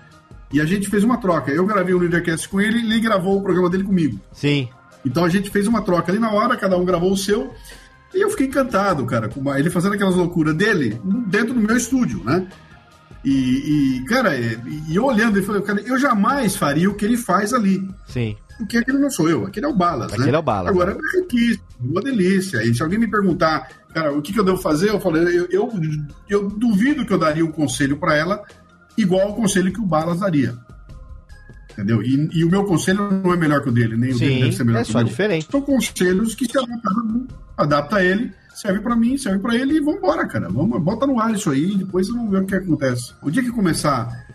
e a gente fez uma troca. Eu gravei o Leadercast com ele e ele gravou o programa dele comigo. Sim. Então a gente fez uma troca ali na hora, cada um gravou o seu. E eu fiquei encantado, cara, com ele fazendo aquelas loucuras dele dentro do meu estúdio, né? E, e cara, e, e eu olhando, ele falou, cara, eu jamais faria o que ele faz ali. Sim porque aquele não sou eu, aquele é o Balas, aquele né? é o Balas. Agora né? é riquíssimo, uma delícia. E se alguém me perguntar, cara, o que, que eu devo fazer, eu falei, eu, eu, eu duvido que eu daria um conselho para ela igual ao conselho que o Balas daria. Entendeu? E, e, o meu conselho não é melhor que o dele, nem Sim, o dele deve ser melhor é que o meu. diferente. São conselhos que se adaptam, adapta a ele, serve para mim, serve para ele e vambora, cara. Vamos, bota no ar isso aí, depois vamos ver o que acontece. O dia que começar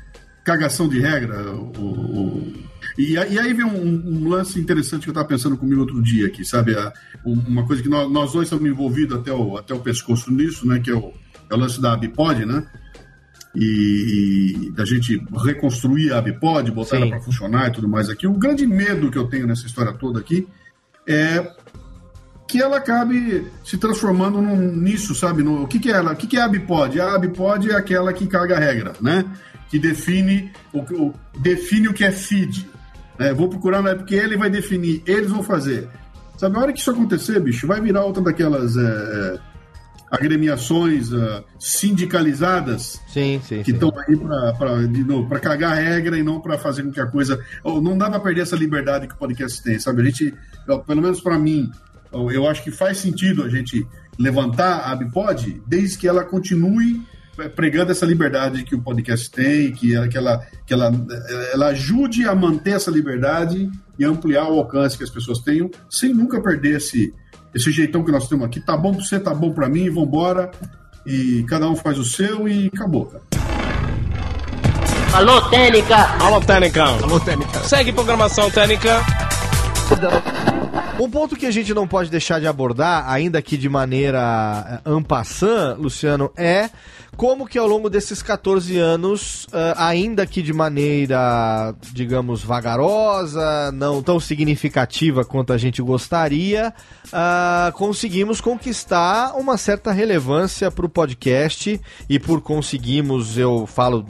cagação de regra, o, o e, e aí vem um, um, lance interessante que eu estava pensando comigo outro dia aqui, sabe? A, uma coisa que nós, nós, dois estamos envolvidos até o, até o pescoço nisso, né? Que é o, é o lance da Abipod, né? E, e, da gente reconstruir a Abipod, botar Sim. ela para funcionar e tudo mais aqui. O grande medo que eu tenho nessa história toda aqui é que ela acabe se transformando num, nisso, sabe? No, o que, que é ela? O que, que é a Abipod? A Abipod é aquela que caga a regra, né? Que define o, o, define o que é feed. É, vou procurar na porque ele vai definir, eles vão fazer. Sabe, a hora que isso acontecer, bicho, vai virar outra daquelas. É, é agremiações uh, sindicalizadas sim, sim, que estão aí para cagar a regra e não para fazer com que a coisa. não dá para perder essa liberdade que o podcast tem, sabe? A gente, pelo menos para mim, eu acho que faz sentido a gente levantar a Bipod desde que ela continue pregando essa liberdade que o podcast tem, que ela, que, ela, que ela, ela ajude a manter essa liberdade e ampliar o alcance que as pessoas tenham, sem nunca perder esse, esse jeitão que nós temos aqui. Tá bom para você, tá bom para mim, vambora. E cada um faz o seu e acabou, cara. Alô, Técnica! Alô, Técnica! Alô, Técnica! Segue programação Técnica. Um ponto que a gente não pode deixar de abordar, ainda que de maneira ampassant, Luciano, é como que ao longo desses 14 anos, uh, ainda que de maneira, digamos, vagarosa, não tão significativa quanto a gente gostaria, uh, conseguimos conquistar uma certa relevância para o podcast e por conseguimos, eu falo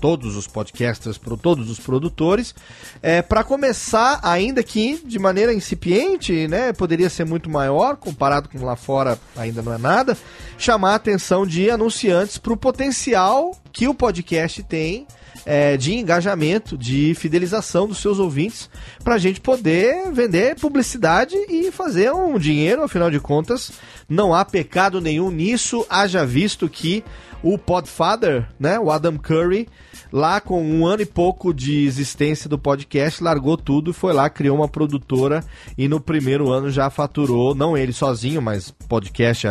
todos os podcasters, para todos os produtores, é, para começar, ainda que de maneira incipiente, né, poderia ser muito maior, comparado com lá fora ainda não é nada, chamar a atenção de anunciantes para o potencial que o podcast tem é, de engajamento, de fidelização dos seus ouvintes, para a gente poder vender publicidade e fazer um dinheiro, afinal de contas, não há pecado nenhum nisso, haja visto que o Podfather, né, o Adam Curry, lá com um ano e pouco de existência do podcast, largou tudo e foi lá, criou uma produtora e no primeiro ano já faturou, não ele sozinho, mas podcast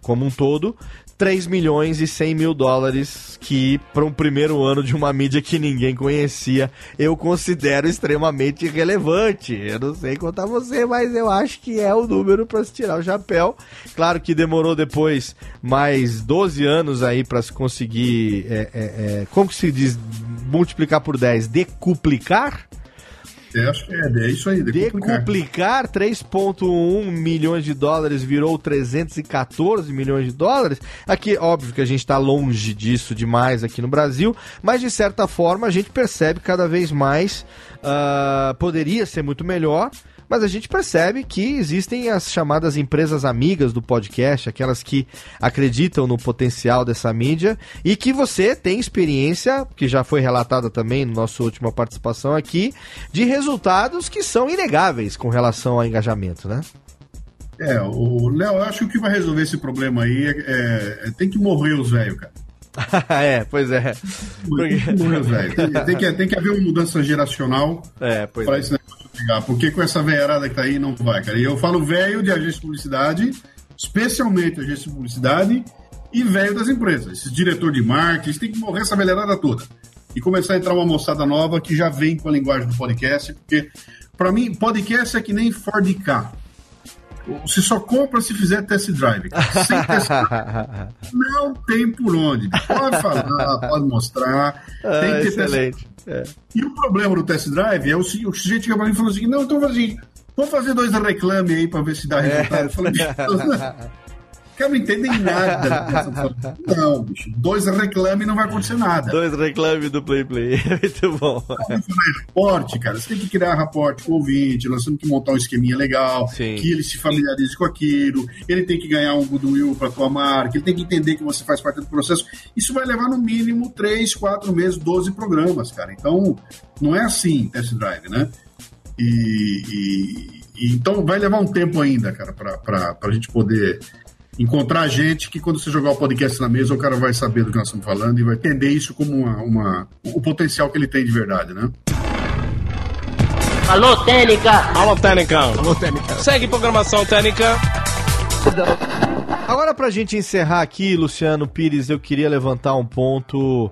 como um todo, 3 milhões e 100 mil dólares, que para um primeiro ano de uma mídia que ninguém conhecia, eu considero extremamente relevante. Eu não sei contar você, mas eu acho que é o número para se tirar o chapéu. Claro que demorou depois mais 12 anos aí para se conseguir, é, é, é, como se diz, multiplicar por 10, decuplicar é, acho que é, é isso aí. Decuplicar 3,1 milhões de dólares virou 314 milhões de dólares. Aqui, óbvio que a gente está longe disso demais aqui no Brasil, mas de certa forma a gente percebe cada vez mais. Uh, poderia ser muito melhor mas a gente percebe que existem as chamadas empresas amigas do podcast, aquelas que acreditam no potencial dessa mídia e que você tem experiência, que já foi relatada também na nossa última participação aqui, de resultados que são inegáveis com relação ao engajamento, né? É, o Léo, eu acho que o que vai resolver esse problema aí é, é, é tem que morrer os velhos, cara. é, pois é. Porque... Tem, que morrer, tem, tem, que, tem que haver uma mudança geracional é, para é. esse porque com essa veiarada que tá aí não vai, cara. E eu falo velho de agência de publicidade, especialmente agência de publicidade, e velho das empresas. Esse diretor de marketing, tem que morrer essa velharada toda. E começar a entrar uma moçada nova que já vem com a linguagem do podcast, porque, para mim, podcast é que nem Ford K. Você só compra se fizer test drive. Sem test drive, não tem por onde. Pode falar, pode mostrar. Ah, tem que ter excelente. É. E o problema do test drive é o, o sujeito chega pra mim e falou assim: não, então assim, vamos fazer dois reclame aí pra ver se dá resultado. É. Eu falei, cara não entendem nada. Não, bicho. Dois reclame não vai acontecer nada. Dois reclame do Play Play. Muito bom. Raporte, cara. Você tem que criar raporte com o ouvinte. Nós temos que montar um esqueminha legal. Sim. Que ele se familiarize com aquilo. Ele tem que ganhar um goodwill para tua marca. Ele tem que entender que você faz parte do processo. Isso vai levar no mínimo 3, 4 meses, 12 programas, cara. Então, não é assim test drive, né? E, e, e então vai levar um tempo ainda, cara, para a gente poder encontrar gente que quando você jogar o podcast na mesa, o cara vai saber do que nós estamos falando e vai entender isso como uma, uma o potencial que ele tem de verdade, né? Alô, Técnica! Alô, Técnica! Alô, Técnica! Segue programação Técnica! Agora, pra gente encerrar aqui, Luciano Pires, eu queria levantar um ponto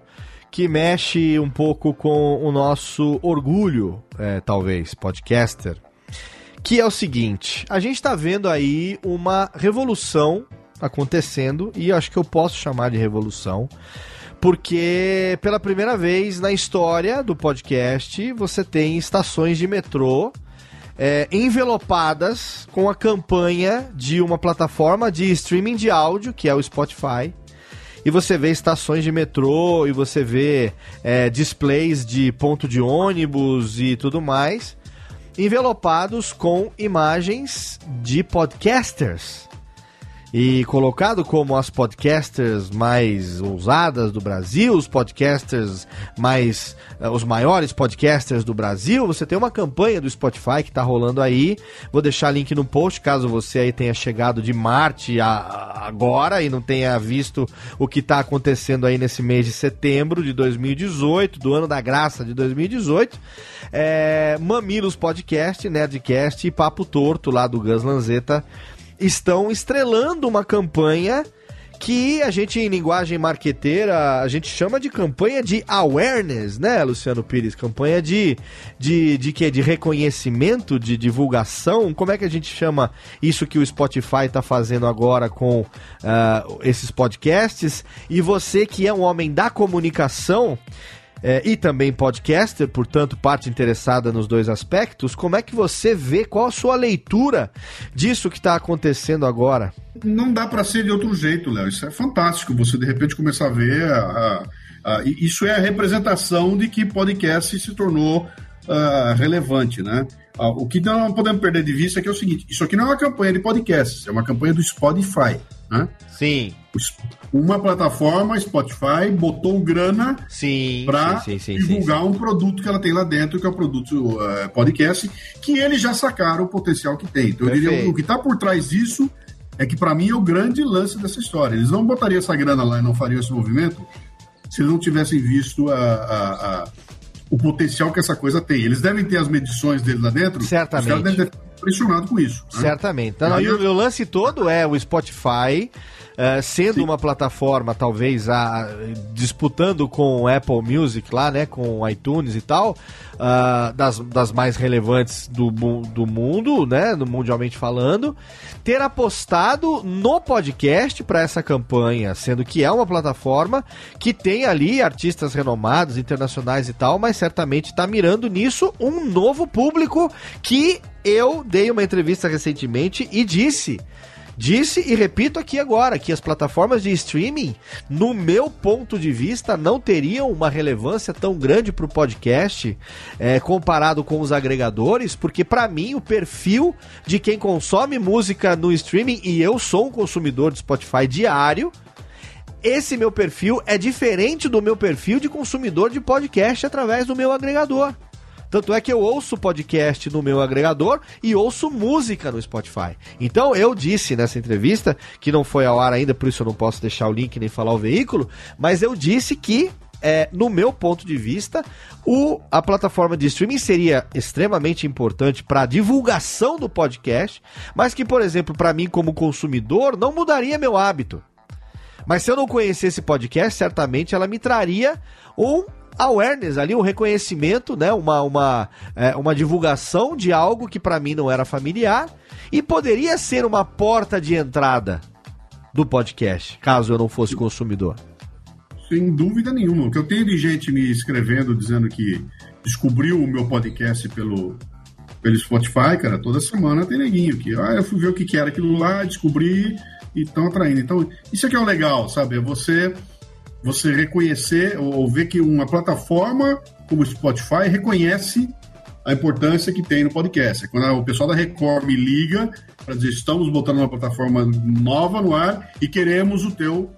que mexe um pouco com o nosso orgulho, é, talvez, podcaster, que é o seguinte: a gente está vendo aí uma revolução acontecendo, e acho que eu posso chamar de revolução, porque pela primeira vez na história do podcast você tem estações de metrô é, envelopadas com a campanha de uma plataforma de streaming de áudio, que é o Spotify. E você vê estações de metrô e você vê é, displays de ponto de ônibus e tudo mais, envelopados com imagens de podcasters e colocado como as podcasters mais ousadas do Brasil, os podcasters mais. Uh, os maiores podcasters do Brasil. Você tem uma campanha do Spotify que está rolando aí. Vou deixar link no post, caso você aí tenha chegado de Marte a, agora e não tenha visto o que está acontecendo aí nesse mês de setembro de 2018, do ano da graça de 2018. É, Mamilos Podcast, Nerdcast e Papo Torto lá do Gus Lanzetta estão estrelando uma campanha que a gente, em linguagem marqueteira, a gente chama de campanha de awareness, né, Luciano Pires? Campanha de, de, de quê? De reconhecimento, de divulgação? Como é que a gente chama isso que o Spotify está fazendo agora com uh, esses podcasts? E você que é um homem da comunicação, é, e também podcaster, portanto, parte interessada nos dois aspectos. Como é que você vê, qual a sua leitura disso que está acontecendo agora? Não dá para ser de outro jeito, Léo. Isso é fantástico. Você de repente começar a ver. A, a, a, isso é a representação de que podcast se tornou uh, relevante, né? Uh, o que não podemos perder de vista é que é o seguinte: isso aqui não é uma campanha de podcasts, é uma campanha do Spotify. Né? Sim. Uma plataforma, Spotify, botou grana para divulgar um produto que ela tem lá dentro, que é o produto uh, podcast, que eles já sacaram o potencial que tem. Então, eu diria, o que está por trás disso é que, para mim, é o grande lance dessa história. Eles não botariam essa grana lá e não fariam esse movimento se eles não tivessem visto a, a, a o potencial que essa coisa tem. Eles devem ter as medições dele lá dentro. Certamente. Os caras devem ter impressionado com isso. Né? Certamente. Então, e o, o lance todo é o Spotify Uh, sendo Sim. uma plataforma talvez a, disputando com Apple Music lá, né, com iTunes e tal, uh, das, das mais relevantes do, do mundo, né, mundialmente falando, ter apostado no podcast para essa campanha, sendo que é uma plataforma que tem ali artistas renomados, internacionais e tal, mas certamente está mirando nisso um novo público que eu dei uma entrevista recentemente e disse Disse e repito aqui agora que as plataformas de streaming, no meu ponto de vista, não teriam uma relevância tão grande para o podcast é, comparado com os agregadores, porque para mim o perfil de quem consome música no streaming, e eu sou um consumidor de Spotify diário, esse meu perfil é diferente do meu perfil de consumidor de podcast através do meu agregador. Tanto é que eu ouço podcast no meu agregador e ouço música no Spotify. Então eu disse nessa entrevista, que não foi ao ar ainda, por isso eu não posso deixar o link nem falar o veículo, mas eu disse que é, no meu ponto de vista, o, a plataforma de streaming seria extremamente importante para a divulgação do podcast, mas que, por exemplo, para mim como consumidor, não mudaria meu hábito. Mas se eu não conhecesse podcast, certamente ela me traria um awareness ali, um reconhecimento, né? Uma, uma, é, uma divulgação de algo que para mim não era familiar e poderia ser uma porta de entrada do podcast, caso eu não fosse consumidor. Sem dúvida nenhuma. O que eu tenho de gente me escrevendo dizendo que descobriu o meu podcast pelo, pelo Spotify, cara, toda semana tem neguinho que, ah, eu fui ver o que, que era aquilo lá, descobri e estão atraindo. Então, isso aqui é o legal, sabe? É você você reconhecer ou ver que uma plataforma como o Spotify reconhece a importância que tem no podcast. É quando o pessoal da Record me liga para dizer estamos botando uma plataforma nova no ar e queremos o teu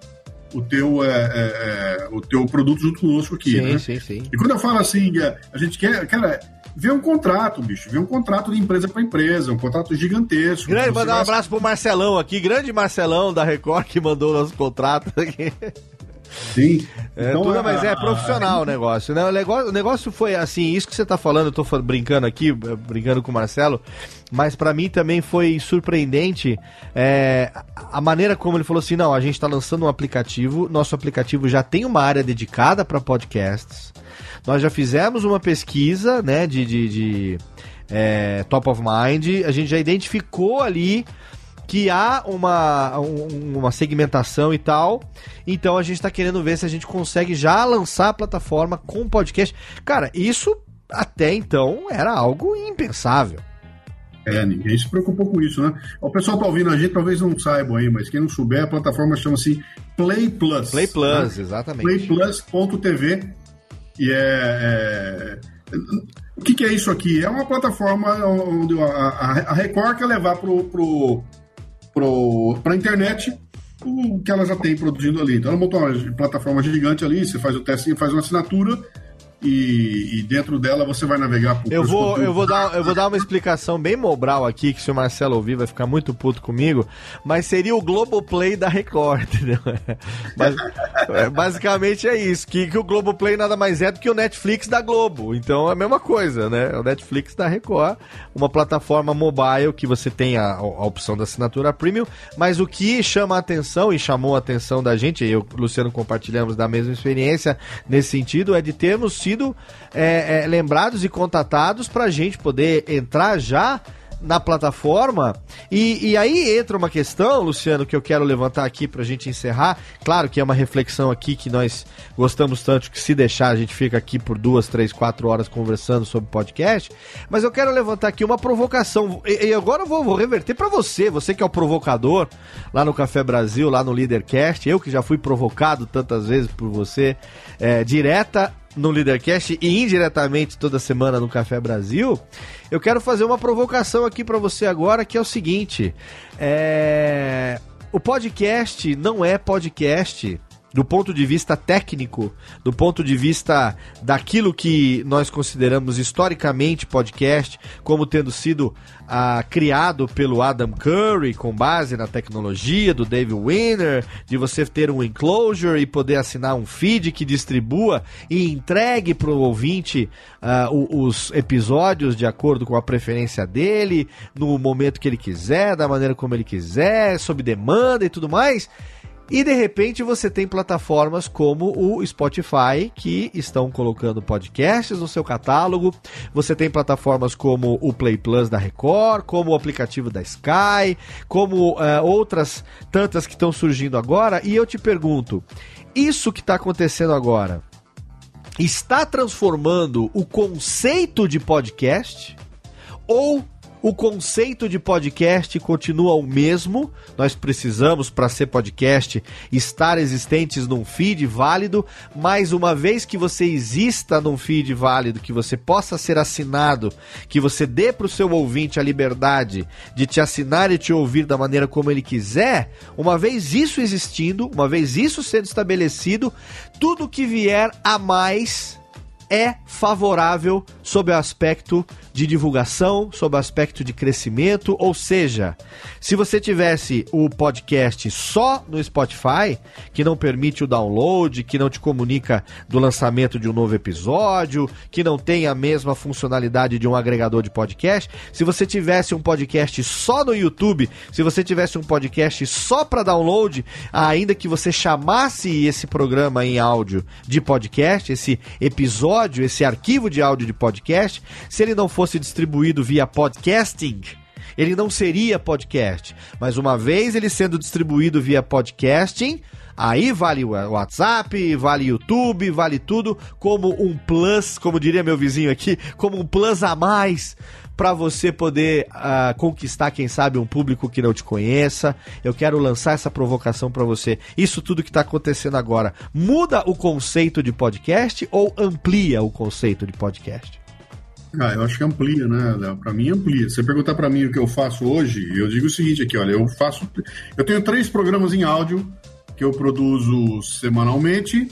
o teu, é, é, é o teu produto junto conosco aqui. Sim, né? sim, sim. E quando eu falo assim, a gente quer, cara, ver um contrato, bicho, ver um contrato de empresa para empresa, um contrato gigantesco. Grande, mandar um abraço pro Marcelão aqui, grande Marcelão da Record que mandou nosso contrato aqui. Sim. É, então, tudo, mas é profissional o negócio, né? O negócio, o negócio foi assim, isso que você tá falando, eu tô brincando aqui, eh, brincando com o Marcelo, mas para mim também foi surpreendente é, a maneira como ele falou assim: não, a gente tá lançando um aplicativo, nosso aplicativo já tem uma área dedicada para podcasts. Nós já fizemos uma pesquisa, né, de, de, de é, top of mind, a gente já identificou ali que há uma, um, uma segmentação e tal. Então a gente está querendo ver se a gente consegue já lançar a plataforma com podcast. Cara, isso até então era algo impensável. É, ninguém se preocupou com isso, né? O pessoal tá ouvindo a gente, talvez não saibam aí, mas quem não souber, a plataforma chama-se Play Plus. Play Plus, né? exatamente. Playplus.tv. E é, é... O que, que, é isso aqui? É uma plataforma onde a, a Record quer levar pro, pro, para a internet o que ela já tem produzindo ali. Então ela montou uma plataforma gigante ali, você faz o teste, faz uma assinatura e, e, dentro dela você vai navegar por Eu vou, eu vou dar, eu vou dar uma explicação bem mobral aqui, que se o Marcelo ouvir vai ficar muito puto comigo, mas seria o Globoplay da Record, entendeu? Mas, é, basicamente é isso, que, que o Globoplay nada mais é do que o Netflix da Globo. Então é a mesma coisa, né? O Netflix da Record, uma plataforma mobile que você tem a, a opção da assinatura premium, mas o que chama a atenção e chamou a atenção da gente, eu e o Luciano compartilhamos da mesma experiência nesse sentido, é de termos sido é, é, lembrados e contatados para a gente poder entrar já na plataforma. E, e, aí entra uma questão, Luciano, que eu quero levantar aqui para a gente encerrar. Claro que é uma reflexão aqui que nós gostamos tanto que se deixar a gente fica aqui por duas, três, quatro horas conversando sobre podcast. Mas eu quero levantar aqui uma provocação. E, e agora eu vou, vou reverter para você, você que é o provocador lá no Café Brasil, lá no Leadercast. Eu que já fui provocado tantas vezes por você, é, direta no Leadercast e indiretamente toda semana no Café Brasil, eu quero fazer uma provocação aqui para você agora, que é o seguinte: é... o podcast não é podcast do ponto de vista técnico, do ponto de vista daquilo que nós consideramos historicamente podcast, como tendo sido ah, criado pelo Adam Curry, com base na tecnologia do Dave Winner, de você ter um enclosure e poder assinar um feed que distribua e entregue para o ouvinte ah, os episódios de acordo com a preferência dele, no momento que ele quiser, da maneira como ele quiser, sob demanda e tudo mais. E de repente você tem plataformas como o Spotify que estão colocando podcasts no seu catálogo. Você tem plataformas como o Play Plus da Record, como o aplicativo da Sky, como uh, outras tantas que estão surgindo agora. E eu te pergunto: isso que está acontecendo agora está transformando o conceito de podcast? Ou o conceito de podcast continua o mesmo. Nós precisamos, para ser podcast, estar existentes num feed válido. Mas uma vez que você exista num feed válido, que você possa ser assinado, que você dê para o seu ouvinte a liberdade de te assinar e te ouvir da maneira como ele quiser, uma vez isso existindo, uma vez isso sendo estabelecido, tudo que vier a mais é favorável sob o aspecto de divulgação, sob o aspecto de crescimento, ou seja, se você tivesse o podcast só no Spotify, que não permite o download, que não te comunica do lançamento de um novo episódio, que não tem a mesma funcionalidade de um agregador de podcast, se você tivesse um podcast só no YouTube, se você tivesse um podcast só para download, ainda que você chamasse esse programa em áudio de podcast, esse episódio, esse arquivo de áudio de podcast, se ele não fosse distribuído via podcasting, ele não seria podcast. Mas uma vez ele sendo distribuído via podcasting, aí vale o WhatsApp, vale YouTube, vale tudo como um plus, como diria meu vizinho aqui, como um plus a mais para você poder uh, conquistar, quem sabe, um público que não te conheça. Eu quero lançar essa provocação para você. Isso tudo que está acontecendo agora muda o conceito de podcast ou amplia o conceito de podcast? Ah, eu acho que amplia, né? Pra mim, amplia. Se você perguntar para mim o que eu faço hoje, eu digo o seguinte aqui, olha, eu faço... Eu tenho três programas em áudio que eu produzo semanalmente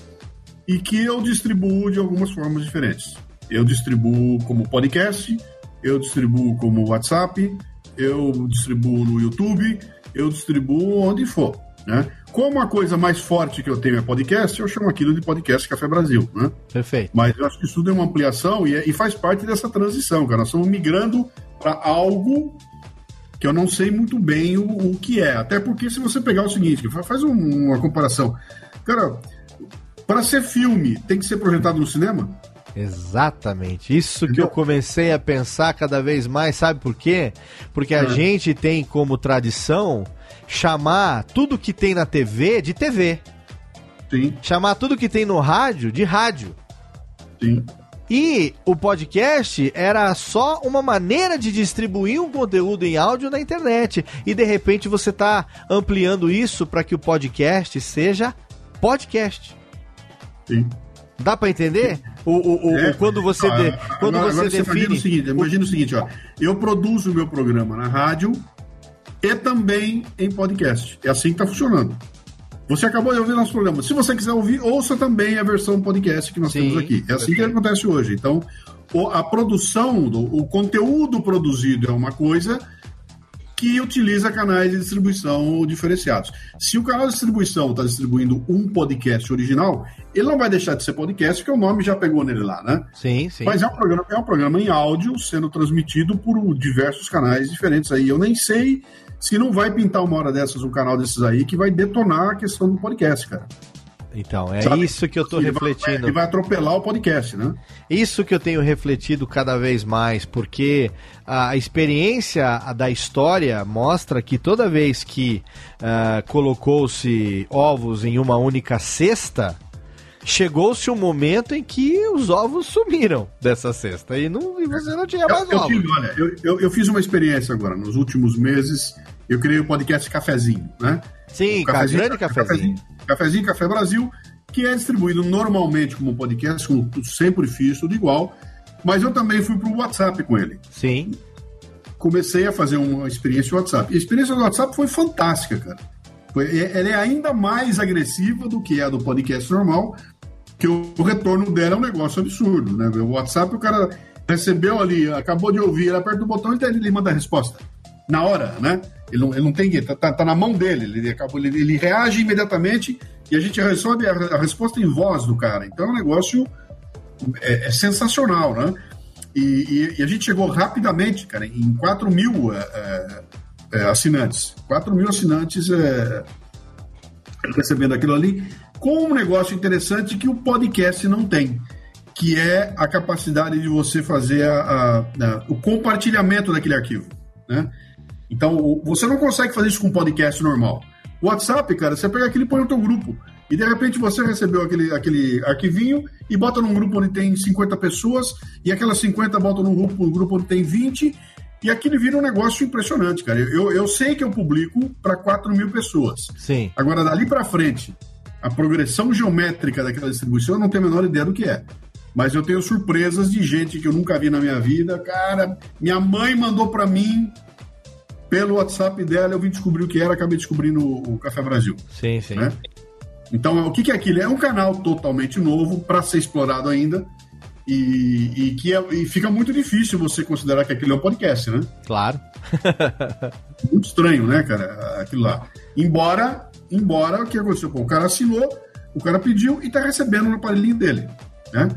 e que eu distribuo de algumas formas diferentes. Eu distribuo como podcast, eu distribuo como WhatsApp, eu distribuo no YouTube, eu distribuo onde for, né? Como a coisa mais forte que eu tenho é podcast, eu chamo aquilo de podcast Café Brasil, né? Perfeito. Mas eu acho que isso tudo é uma ampliação e, é, e faz parte dessa transição, cara. Nós estamos migrando para algo que eu não sei muito bem o, o, que é. Até porque se você pegar o seguinte, faz um, uma comparação. Cara, para ser filme, tem que ser projetado no cinema? Exatamente. Isso que eu comecei a pensar cada vez mais, sabe por quê? Porque a é. gente tem como tradição chamar tudo que tem na TV de TV. Sim. Chamar tudo que tem no rádio de rádio. Sim. E o podcast era só uma maneira de distribuir um conteúdo em áudio na internet. E de repente você está ampliando isso para que o podcast seja podcast. Sim. Dá para entender? O, o, o, é, quando você, de, quando agora, você agora define. Imagina o seguinte, imagina o seguinte, ó. Eu produzo o meu programa na rádio e também em podcast. É assim que está funcionando. Você acabou de ouvir nosso programa. Se você quiser ouvir, ouça também a versão podcast que nós Sim, temos aqui. É assim que acontece hoje. Então, a produção, do, o conteúdo produzido é uma coisa que utiliza canais de distribuição diferenciados. Se o canal de distribuição está distribuindo um podcast original, ele não vai deixar de ser podcast, porque o nome já pegou nele lá, né? Sim, sim. Mas é um programa, é um programa em áudio sendo transmitido por diversos canais diferentes aí. Eu nem sei se não vai pintar uma hora dessas um canal desses aí que vai detonar a questão do podcast, cara. Então, é Sabe? isso que eu estou refletindo. Ele vai atropelar o podcast, né? Isso que eu tenho refletido cada vez mais, porque a experiência da história mostra que toda vez que uh, colocou-se ovos em uma única cesta, chegou-se um momento em que os ovos sumiram dessa cesta e, não, e você não tinha mais eu, ovos. Eu, olha, eu, eu, eu, fiz uma experiência agora, nos últimos meses, eu criei o podcast Cafezinho, né? Sim, cafezinho, grande cafezinho. cafezinho. Cafezinho, Café Brasil, que é distribuído normalmente como podcast, como sempre fiz, tudo igual, mas eu também fui para o WhatsApp com ele. Sim. Comecei a fazer uma experiência no WhatsApp. E a experiência do WhatsApp foi fantástica, cara. Foi, é, ela é ainda mais agressiva do que a do podcast normal, que o, retorno dela é um negócio absurdo, né? O WhatsApp, o cara recebeu ali, acabou de ouvir, ele aperta o botão e ele manda a resposta. Na hora, né? Ele não, ele não tem que. Tá, tá, tá, na mão dele, ele, acabou, ele, ele reage imediatamente e a gente recebe a, a, resposta em voz do cara. Então é um negócio é, é sensacional, né? E, e, e, a gente chegou rapidamente, cara, em 4 mil é, é, assinantes. 4 mil assinantes é, recebendo aquilo ali, com um negócio interessante que o podcast não tem, que é a capacidade de você fazer a, a, a, o compartilhamento daquele arquivo, né? Então, você não consegue fazer isso com um podcast normal. WhatsApp, cara, você pega aquele e põe no teu grupo. E de repente você recebeu aquele, aquele arquivinho e bota num grupo onde tem 50 pessoas, e aquelas 50 botam num grupo, num grupo onde tem 20, e aquilo vira um negócio impressionante, cara. Eu, eu sei que eu publico para 4 mil pessoas. Sim. Agora, dali para frente, a progressão geométrica daquela distribuição, eu não tenho a menor ideia do que é. Mas eu tenho surpresas de gente que eu nunca vi na minha vida. Cara, minha mãe mandou para mim pelo WhatsApp dela, eu vim descobrir o que era, acabei descobrindo o Café Brasil. Sim, sim. Né? Então, o que é aquilo? É um canal totalmente novo para ser explorado ainda. E, e que é, e fica muito difícil você considerar que aquilo é um podcast, né? Claro. muito estranho, né, cara? Aquilo lá. Embora, embora o que aconteceu? Pô, o cara assinou, o cara pediu e está recebendo no aparelhinho dele, né?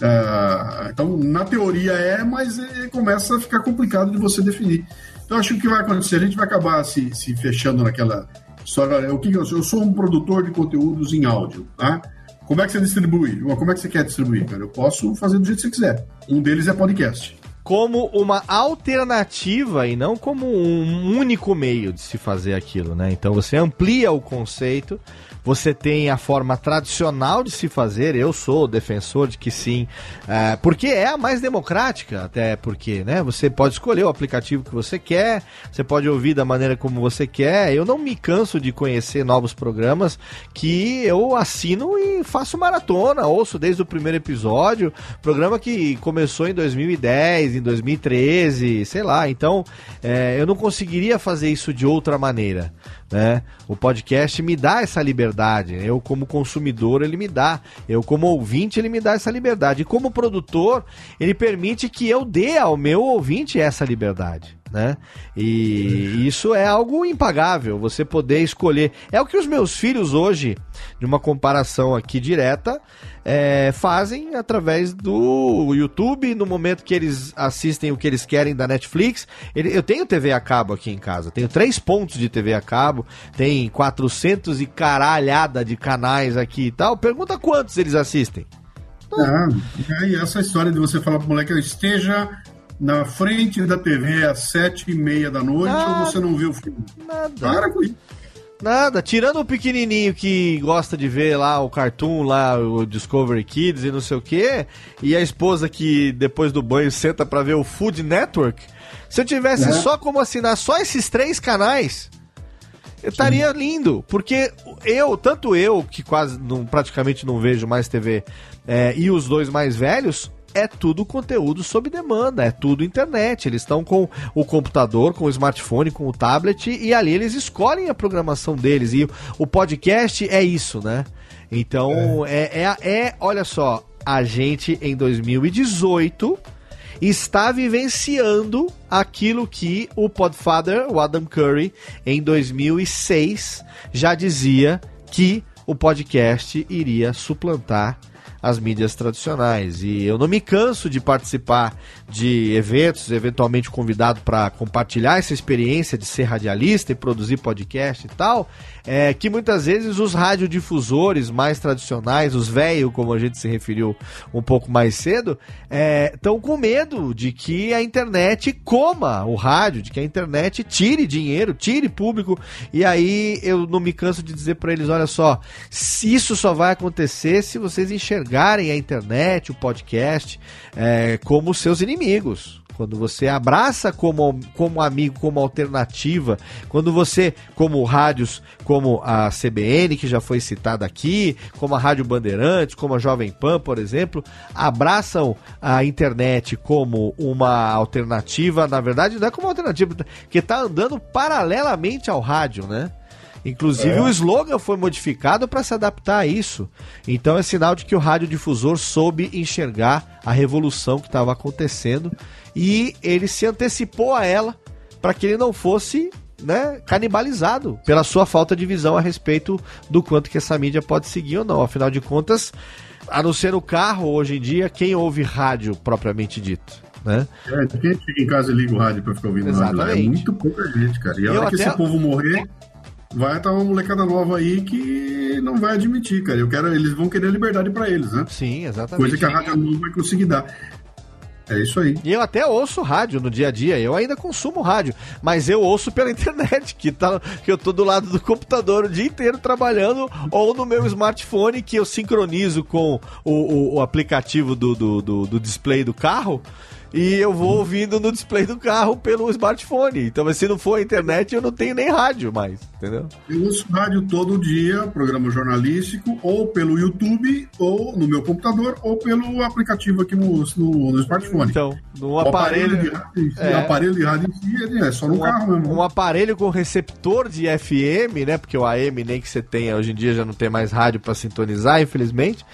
Uh, então, na teoria é, mas é, começa a ficar complicado de você definir. Então, acho que o que vai acontecer, a gente vai acabar se, se fechando naquela história. O que eu sou? Eu sou um produtor de conteúdos em áudio, tá? Como é que você distribui? Como é que você quer distribuir, cara? Eu posso fazer do jeito que você quiser. Um deles é podcast. Como uma alternativa e não como um único meio de se fazer aquilo, né? Então você amplia o conceito você tem a forma tradicional de se fazer, eu sou defensor de que sim, é, porque é a mais democrática, até porque, né? Você pode escolher o aplicativo que você quer, você pode ouvir da maneira como você quer. Eu não me canso de conhecer novos programas que eu assino e faço maratona, ouço desde o primeiro episódio, programa que começou em 2010, em 2013, sei lá. Então, é, eu não conseguiria fazer isso de outra maneira. Né? O podcast me dá essa liberdade. Eu, como consumidor, ele me dá. Eu, como ouvinte, ele me dá essa liberdade. E como produtor, ele permite que eu dê ao meu ouvinte essa liberdade. Né? E isso é algo impagável, você poder escolher. É o que os meus filhos hoje, de uma comparação aqui direta, é, fazem através do YouTube, no momento que eles assistem o que eles querem da Netflix. Ele, eu tenho TV a cabo aqui em casa, tenho três pontos de TV a cabo, tem 400 e caralhada de canais aqui e tal. Pergunta quantos eles assistem. Ah, e essa história de você falar pro moleque, esteja na frente da TV às sete e meia da noite ou você não viu o filme? Nada. Para com isso. Nada, tirando o pequenininho que gosta de ver lá o cartoon, lá o Discovery Kids e não sei o que, e a esposa que depois do banho senta para ver o Food Network. Se eu tivesse é. só como assinar só esses três canais, eu estaria lindo, porque eu, tanto eu que quase não, praticamente não vejo mais TV, é, e os dois mais velhos, é tudo conteúdo sob demanda, é tudo internet. Eles estão com o computador, com o smartphone, com o tablet e ali eles escolhem a programação deles. E o podcast é isso, né? Então, é, é, é, é olha só, a gente em 2018 está vivenciando aquilo que o Podfather, o Adam Curry, em 2006 já dizia que o podcast iria suplantar as mídias tradicionais. E eu não me canso de participar de eventos, eventualmente convidado para compartilhar essa experiência de ser radialista e produzir podcast e tal, é que muitas vezes os radiodifusores mais tradicionais, os velhos, como a gente se referiu um pouco mais cedo, estão é, com medo de que a internet coma o rádio, de que a internet tire dinheiro, tire público. E aí eu não me canso de dizer para eles: olha só, isso só vai acontecer se vocês enxergarem a internet, o podcast, é, como seus inimigos quando você abraça como, como amigo, como alternativa, quando você, como rádios, como a CBN, que já foi citada aqui, como a Rádio Bandeirantes, como a Jovem Pan, por exemplo, abraçam a internet como uma alternativa, na verdade não é como alternativa, que está andando paralelamente ao rádio, né? Inclusive é. o slogan foi modificado para se adaptar a isso. Então é sinal de que o radiodifusor soube enxergar a revolução que estava acontecendo e ele se antecipou a ela para que ele não fosse né, canibalizado pela sua falta de visão a respeito do quanto que essa mídia pode seguir ou não. Afinal de contas, a não ser no carro hoje em dia, quem ouve rádio propriamente dito? Né? É, quem fica em casa e liga o rádio para ficar ouvindo Exatamente. rádio lá? É muito pouca gente, cara. E a hora que até... esse povo morrer, vai estar uma molecada nova aí que não vai admitir, cara. Eu quero, eles vão querer liberdade para eles, né? Sim, exatamente. Coisa que a rádio não vai conseguir dar. É isso aí. E eu até ouço rádio no dia a dia, eu ainda consumo rádio, mas eu ouço pela internet, que, tá, que eu tô do lado do computador o dia inteiro trabalhando, ou no meu smartphone, que eu sincronizo com o, o, o aplicativo do, do, do, do display do carro e eu vou ouvindo no display do carro pelo smartphone. Então, se não for a internet, eu não tenho nem rádio mais, entendeu? Eu uso rádio todo dia, programa jornalístico, ou pelo YouTube, ou no meu computador, ou pelo aplicativo aqui no, no, no smartphone. Então, no aparelho. aparelho de rádio, é, aparelho de rádio em si é só no um, carro mesmo. Um aparelho com receptor de FM, né? Porque o AM nem que você tenha, hoje em dia já não tem mais rádio para sintonizar, infelizmente.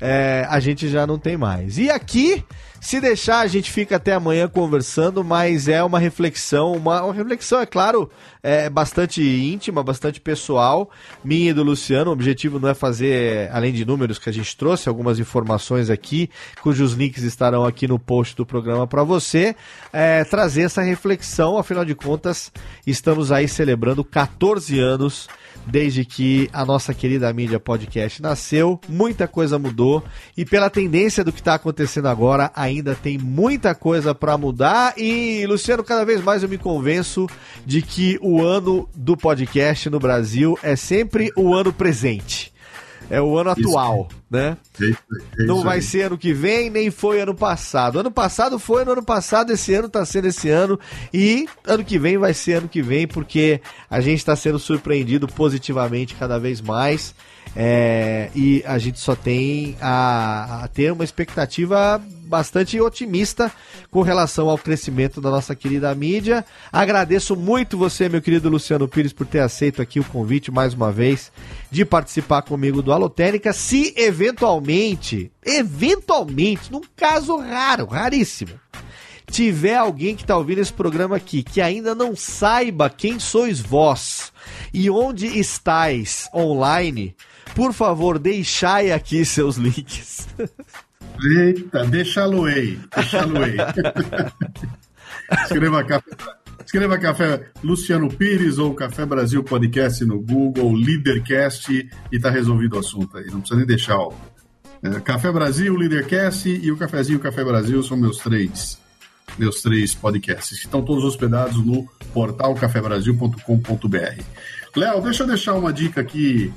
É, a gente já não tem mais. E aqui se deixar, a gente fica até amanhã conversando, mas é uma reflexão, uma, uma reflexão, é claro, é bastante íntima, bastante pessoal, minha e do Luciano. O objetivo não é fazer, além de números que a gente trouxe, algumas informações aqui, cujos links estarão aqui no post do programa para você, é, trazer essa reflexão. Afinal de contas, estamos aí celebrando 14 anos desde que a nossa querida mídia podcast nasceu. Muita coisa mudou e pela tendência do que está acontecendo agora, ainda tem muita coisa para mudar. E Luciano, cada vez mais eu me convenço de que o ano do podcast no Brasil é sempre o ano presente. É o ano atual, né? É é não vai aí. ser ano que vem, nem foi ano passado. Ano passado foi no ano passado, esse ano está sendo esse ano. E ano que vem vai ser ano que vem, porque a gente está sendo surpreendido positivamente cada vez mais. É, e a gente só tem a, a, ter uma expectativa bastante otimista com relação ao crescimento da nossa querida mídia. Agradeço muito você, meu querido Luciano Pires, por ter aceito aqui o convite mais uma vez de participar comigo do Alotênica. Se eventualmente, eventualmente, num caso raro, raríssimo, tiver alguém que está ouvindo esse programa aqui que ainda não saiba quem sois vós e onde estáis online, por favor, deixai aqui seus links. Eita, deixa-lo aí, deixa-lo aí. Escreva café, escreva café Luciano Pires ou Café Brasil Podcast no Google, Leadercast e tá resolvido o assunto aí. Não precisa nem deixar o é, Café Brasil, Leadercast e o Cafezinho Café Brasil são meus três meus três podcasts. Estão todos hospedados no portal cafebrasil.com.br. Léo, deixa eu deixar uma dica aqui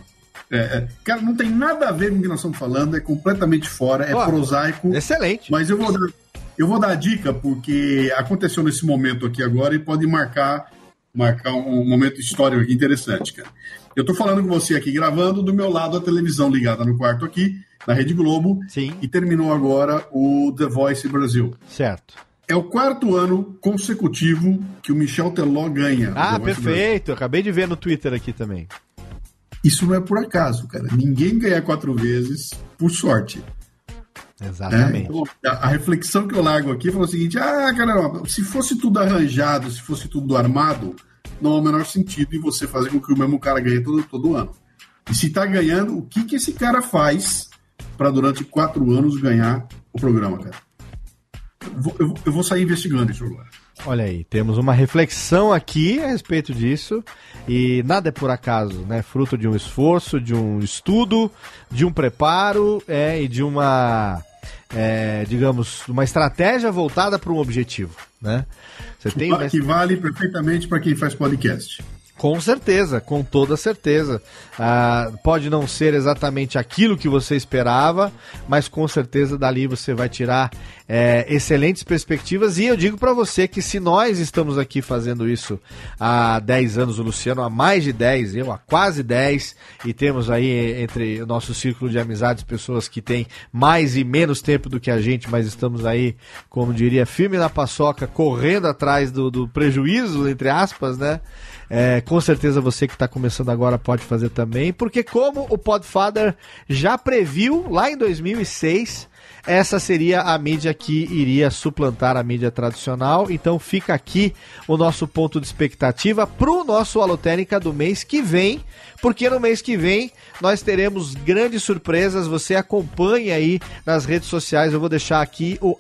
é, é, cara, não tem nada a ver com o que nós estamos falando, é completamente fora, é prosaico. Excelente. Mas eu vou, dar, eu vou dar a dica porque aconteceu nesse momento aqui agora e pode marcar, marcar um momento histórico aqui interessante, cara. Eu estou falando com você aqui gravando, do meu lado a televisão ligada no quarto aqui, na Rede Globo. Sim. E terminou agora o The Voice Brasil. Certo. É o quarto ano consecutivo que o Michel Teló ganha. Ah, perfeito. Acabei de ver no Twitter aqui também. Isso não é por acaso, cara. Ninguém ganha quatro vezes por sorte. Exatamente. É, então, a, reflexão que eu largo aqui foi o seguinte: ah, caramba, se fosse tudo arranjado, se fosse tudo armado, não há o menor sentido em você fazer com que o mesmo cara ganhe todo, todo ano. E se está ganhando, o que, que esse cara faz para durante quatro anos ganhar o programa, cara? Eu vou, eu, eu vou sair investigando isso agora. Olha aí, temos uma reflexão aqui a respeito disso e nada é por acaso, né? Fruto de um esforço, de um estudo, de um preparo é, e de uma é, digamos, uma estratégia voltada para um objetivo, né? Você tem que vale perfeitamente para quem faz podcast. Com certeza, com toda certeza. Ah, pode não ser exatamente aquilo que você esperava, mas com certeza dali você vai tirar é, excelentes perspectivas. E eu digo para você que se nós estamos aqui fazendo isso há 10 anos, o Luciano há mais de 10, eu há quase 10, e temos aí entre o nosso círculo de amizades pessoas que têm mais e menos tempo do que a gente, mas estamos aí, como diria, firme na paçoca, correndo atrás do, do prejuízo, entre aspas, né? É, com certeza você que está começando agora pode fazer também, porque como o Podfather já previu lá em 2006, essa seria a mídia que iria suplantar a mídia tradicional. Então fica aqui o nosso ponto de expectativa para o nosso Alotênica do mês que vem, porque no mês que vem nós teremos grandes surpresas. Você acompanha aí nas redes sociais, eu vou deixar aqui o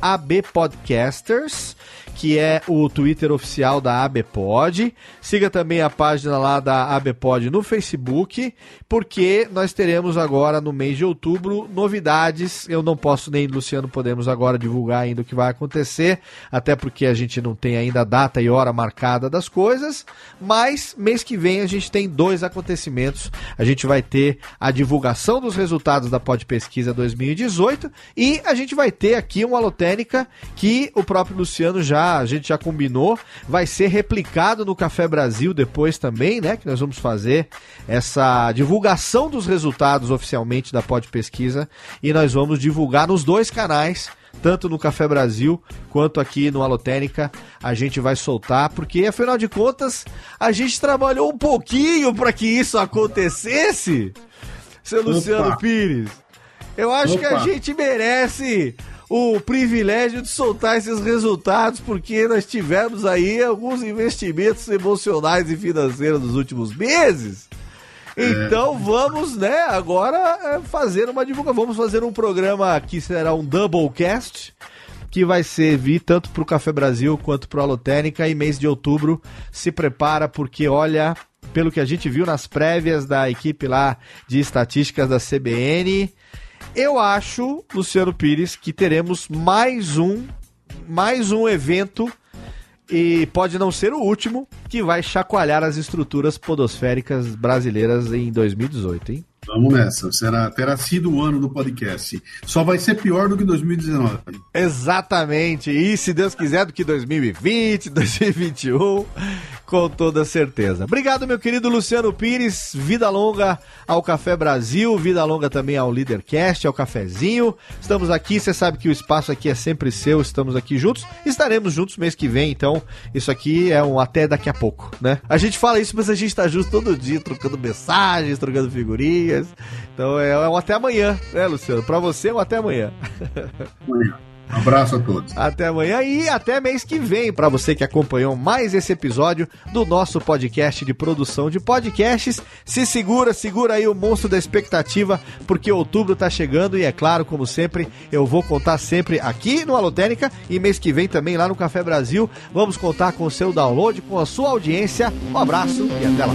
abpodcasters que é o Twitter oficial da ABPod. Siga também a página lá da ABPod no Facebook, porque nós teremos agora no mês de outubro novidades. Eu não posso nem Luciano podemos agora divulgar ainda o que vai acontecer, até porque a gente não tem ainda a data e hora marcada das coisas, mas mês que vem a gente tem dois acontecimentos. A gente vai ter a divulgação dos resultados da Pod Pesquisa 2018 e a gente vai ter aqui uma alotênica que o próprio Luciano já a gente já combinou, vai ser replicado no Café Brasil depois também, né? Que nós vamos fazer essa divulgação dos resultados oficialmente da Pod Pesquisa e nós vamos divulgar nos dois canais tanto no Café Brasil quanto aqui no Alotênica, a gente vai soltar, porque afinal de contas, a gente trabalhou um pouquinho para que isso acontecesse. Seu Opa. Luciano Pires, eu acho Opa. que a gente merece o privilégio de soltar esses resultados, porque nós tivemos aí alguns investimentos emocionais e financeiros nos últimos meses. É. Então vamos, né, agora é, fazer uma divulgação. Vamos fazer um programa que será um doublecast, que vai servir tanto para o Café Brasil quanto para o Alotênica. E mês de outubro se prepara, porque olha, pelo que a gente viu nas prévias da equipe lá de estatísticas da CBN, eu acho, Luciano Pires, que teremos mais um, mais um evento e pode não ser o último que vai chacoalhar as estruturas podosféricas brasileiras em 2018, hein? Vamos nessa. Será, terá sido o ano do podcast. Só vai ser pior do que 2019. Exatamente. E se Deus quiser, do que 2020, 2021 com toda certeza. Obrigado, meu querido Luciano Pires. Vida longa ao Café Brasil, vida longa também ao Leadercast, ao Cafezinho. Estamos aqui, você sabe que o espaço aqui é sempre seu, estamos aqui juntos. Estaremos juntos mês que vem, então isso aqui é um até daqui a pouco, né? A gente fala isso, mas a gente tá junto todo dia, trocando mensagens, trocando figurinhas. Então é um até amanhã, né, Luciano? Para você, é um até amanhã. Amanhã. Abraço a todos. Até amanhã e até mês que vem, para você que acompanhou mais esse episódio do nosso podcast de produção de podcasts. Se segura, segura aí o monstro da expectativa, porque outubro tá chegando e é claro, como sempre, eu vou contar sempre aqui no Alotênica e mês que vem também lá no Café Brasil. Vamos contar com o seu download, com a sua audiência. Um abraço e até lá.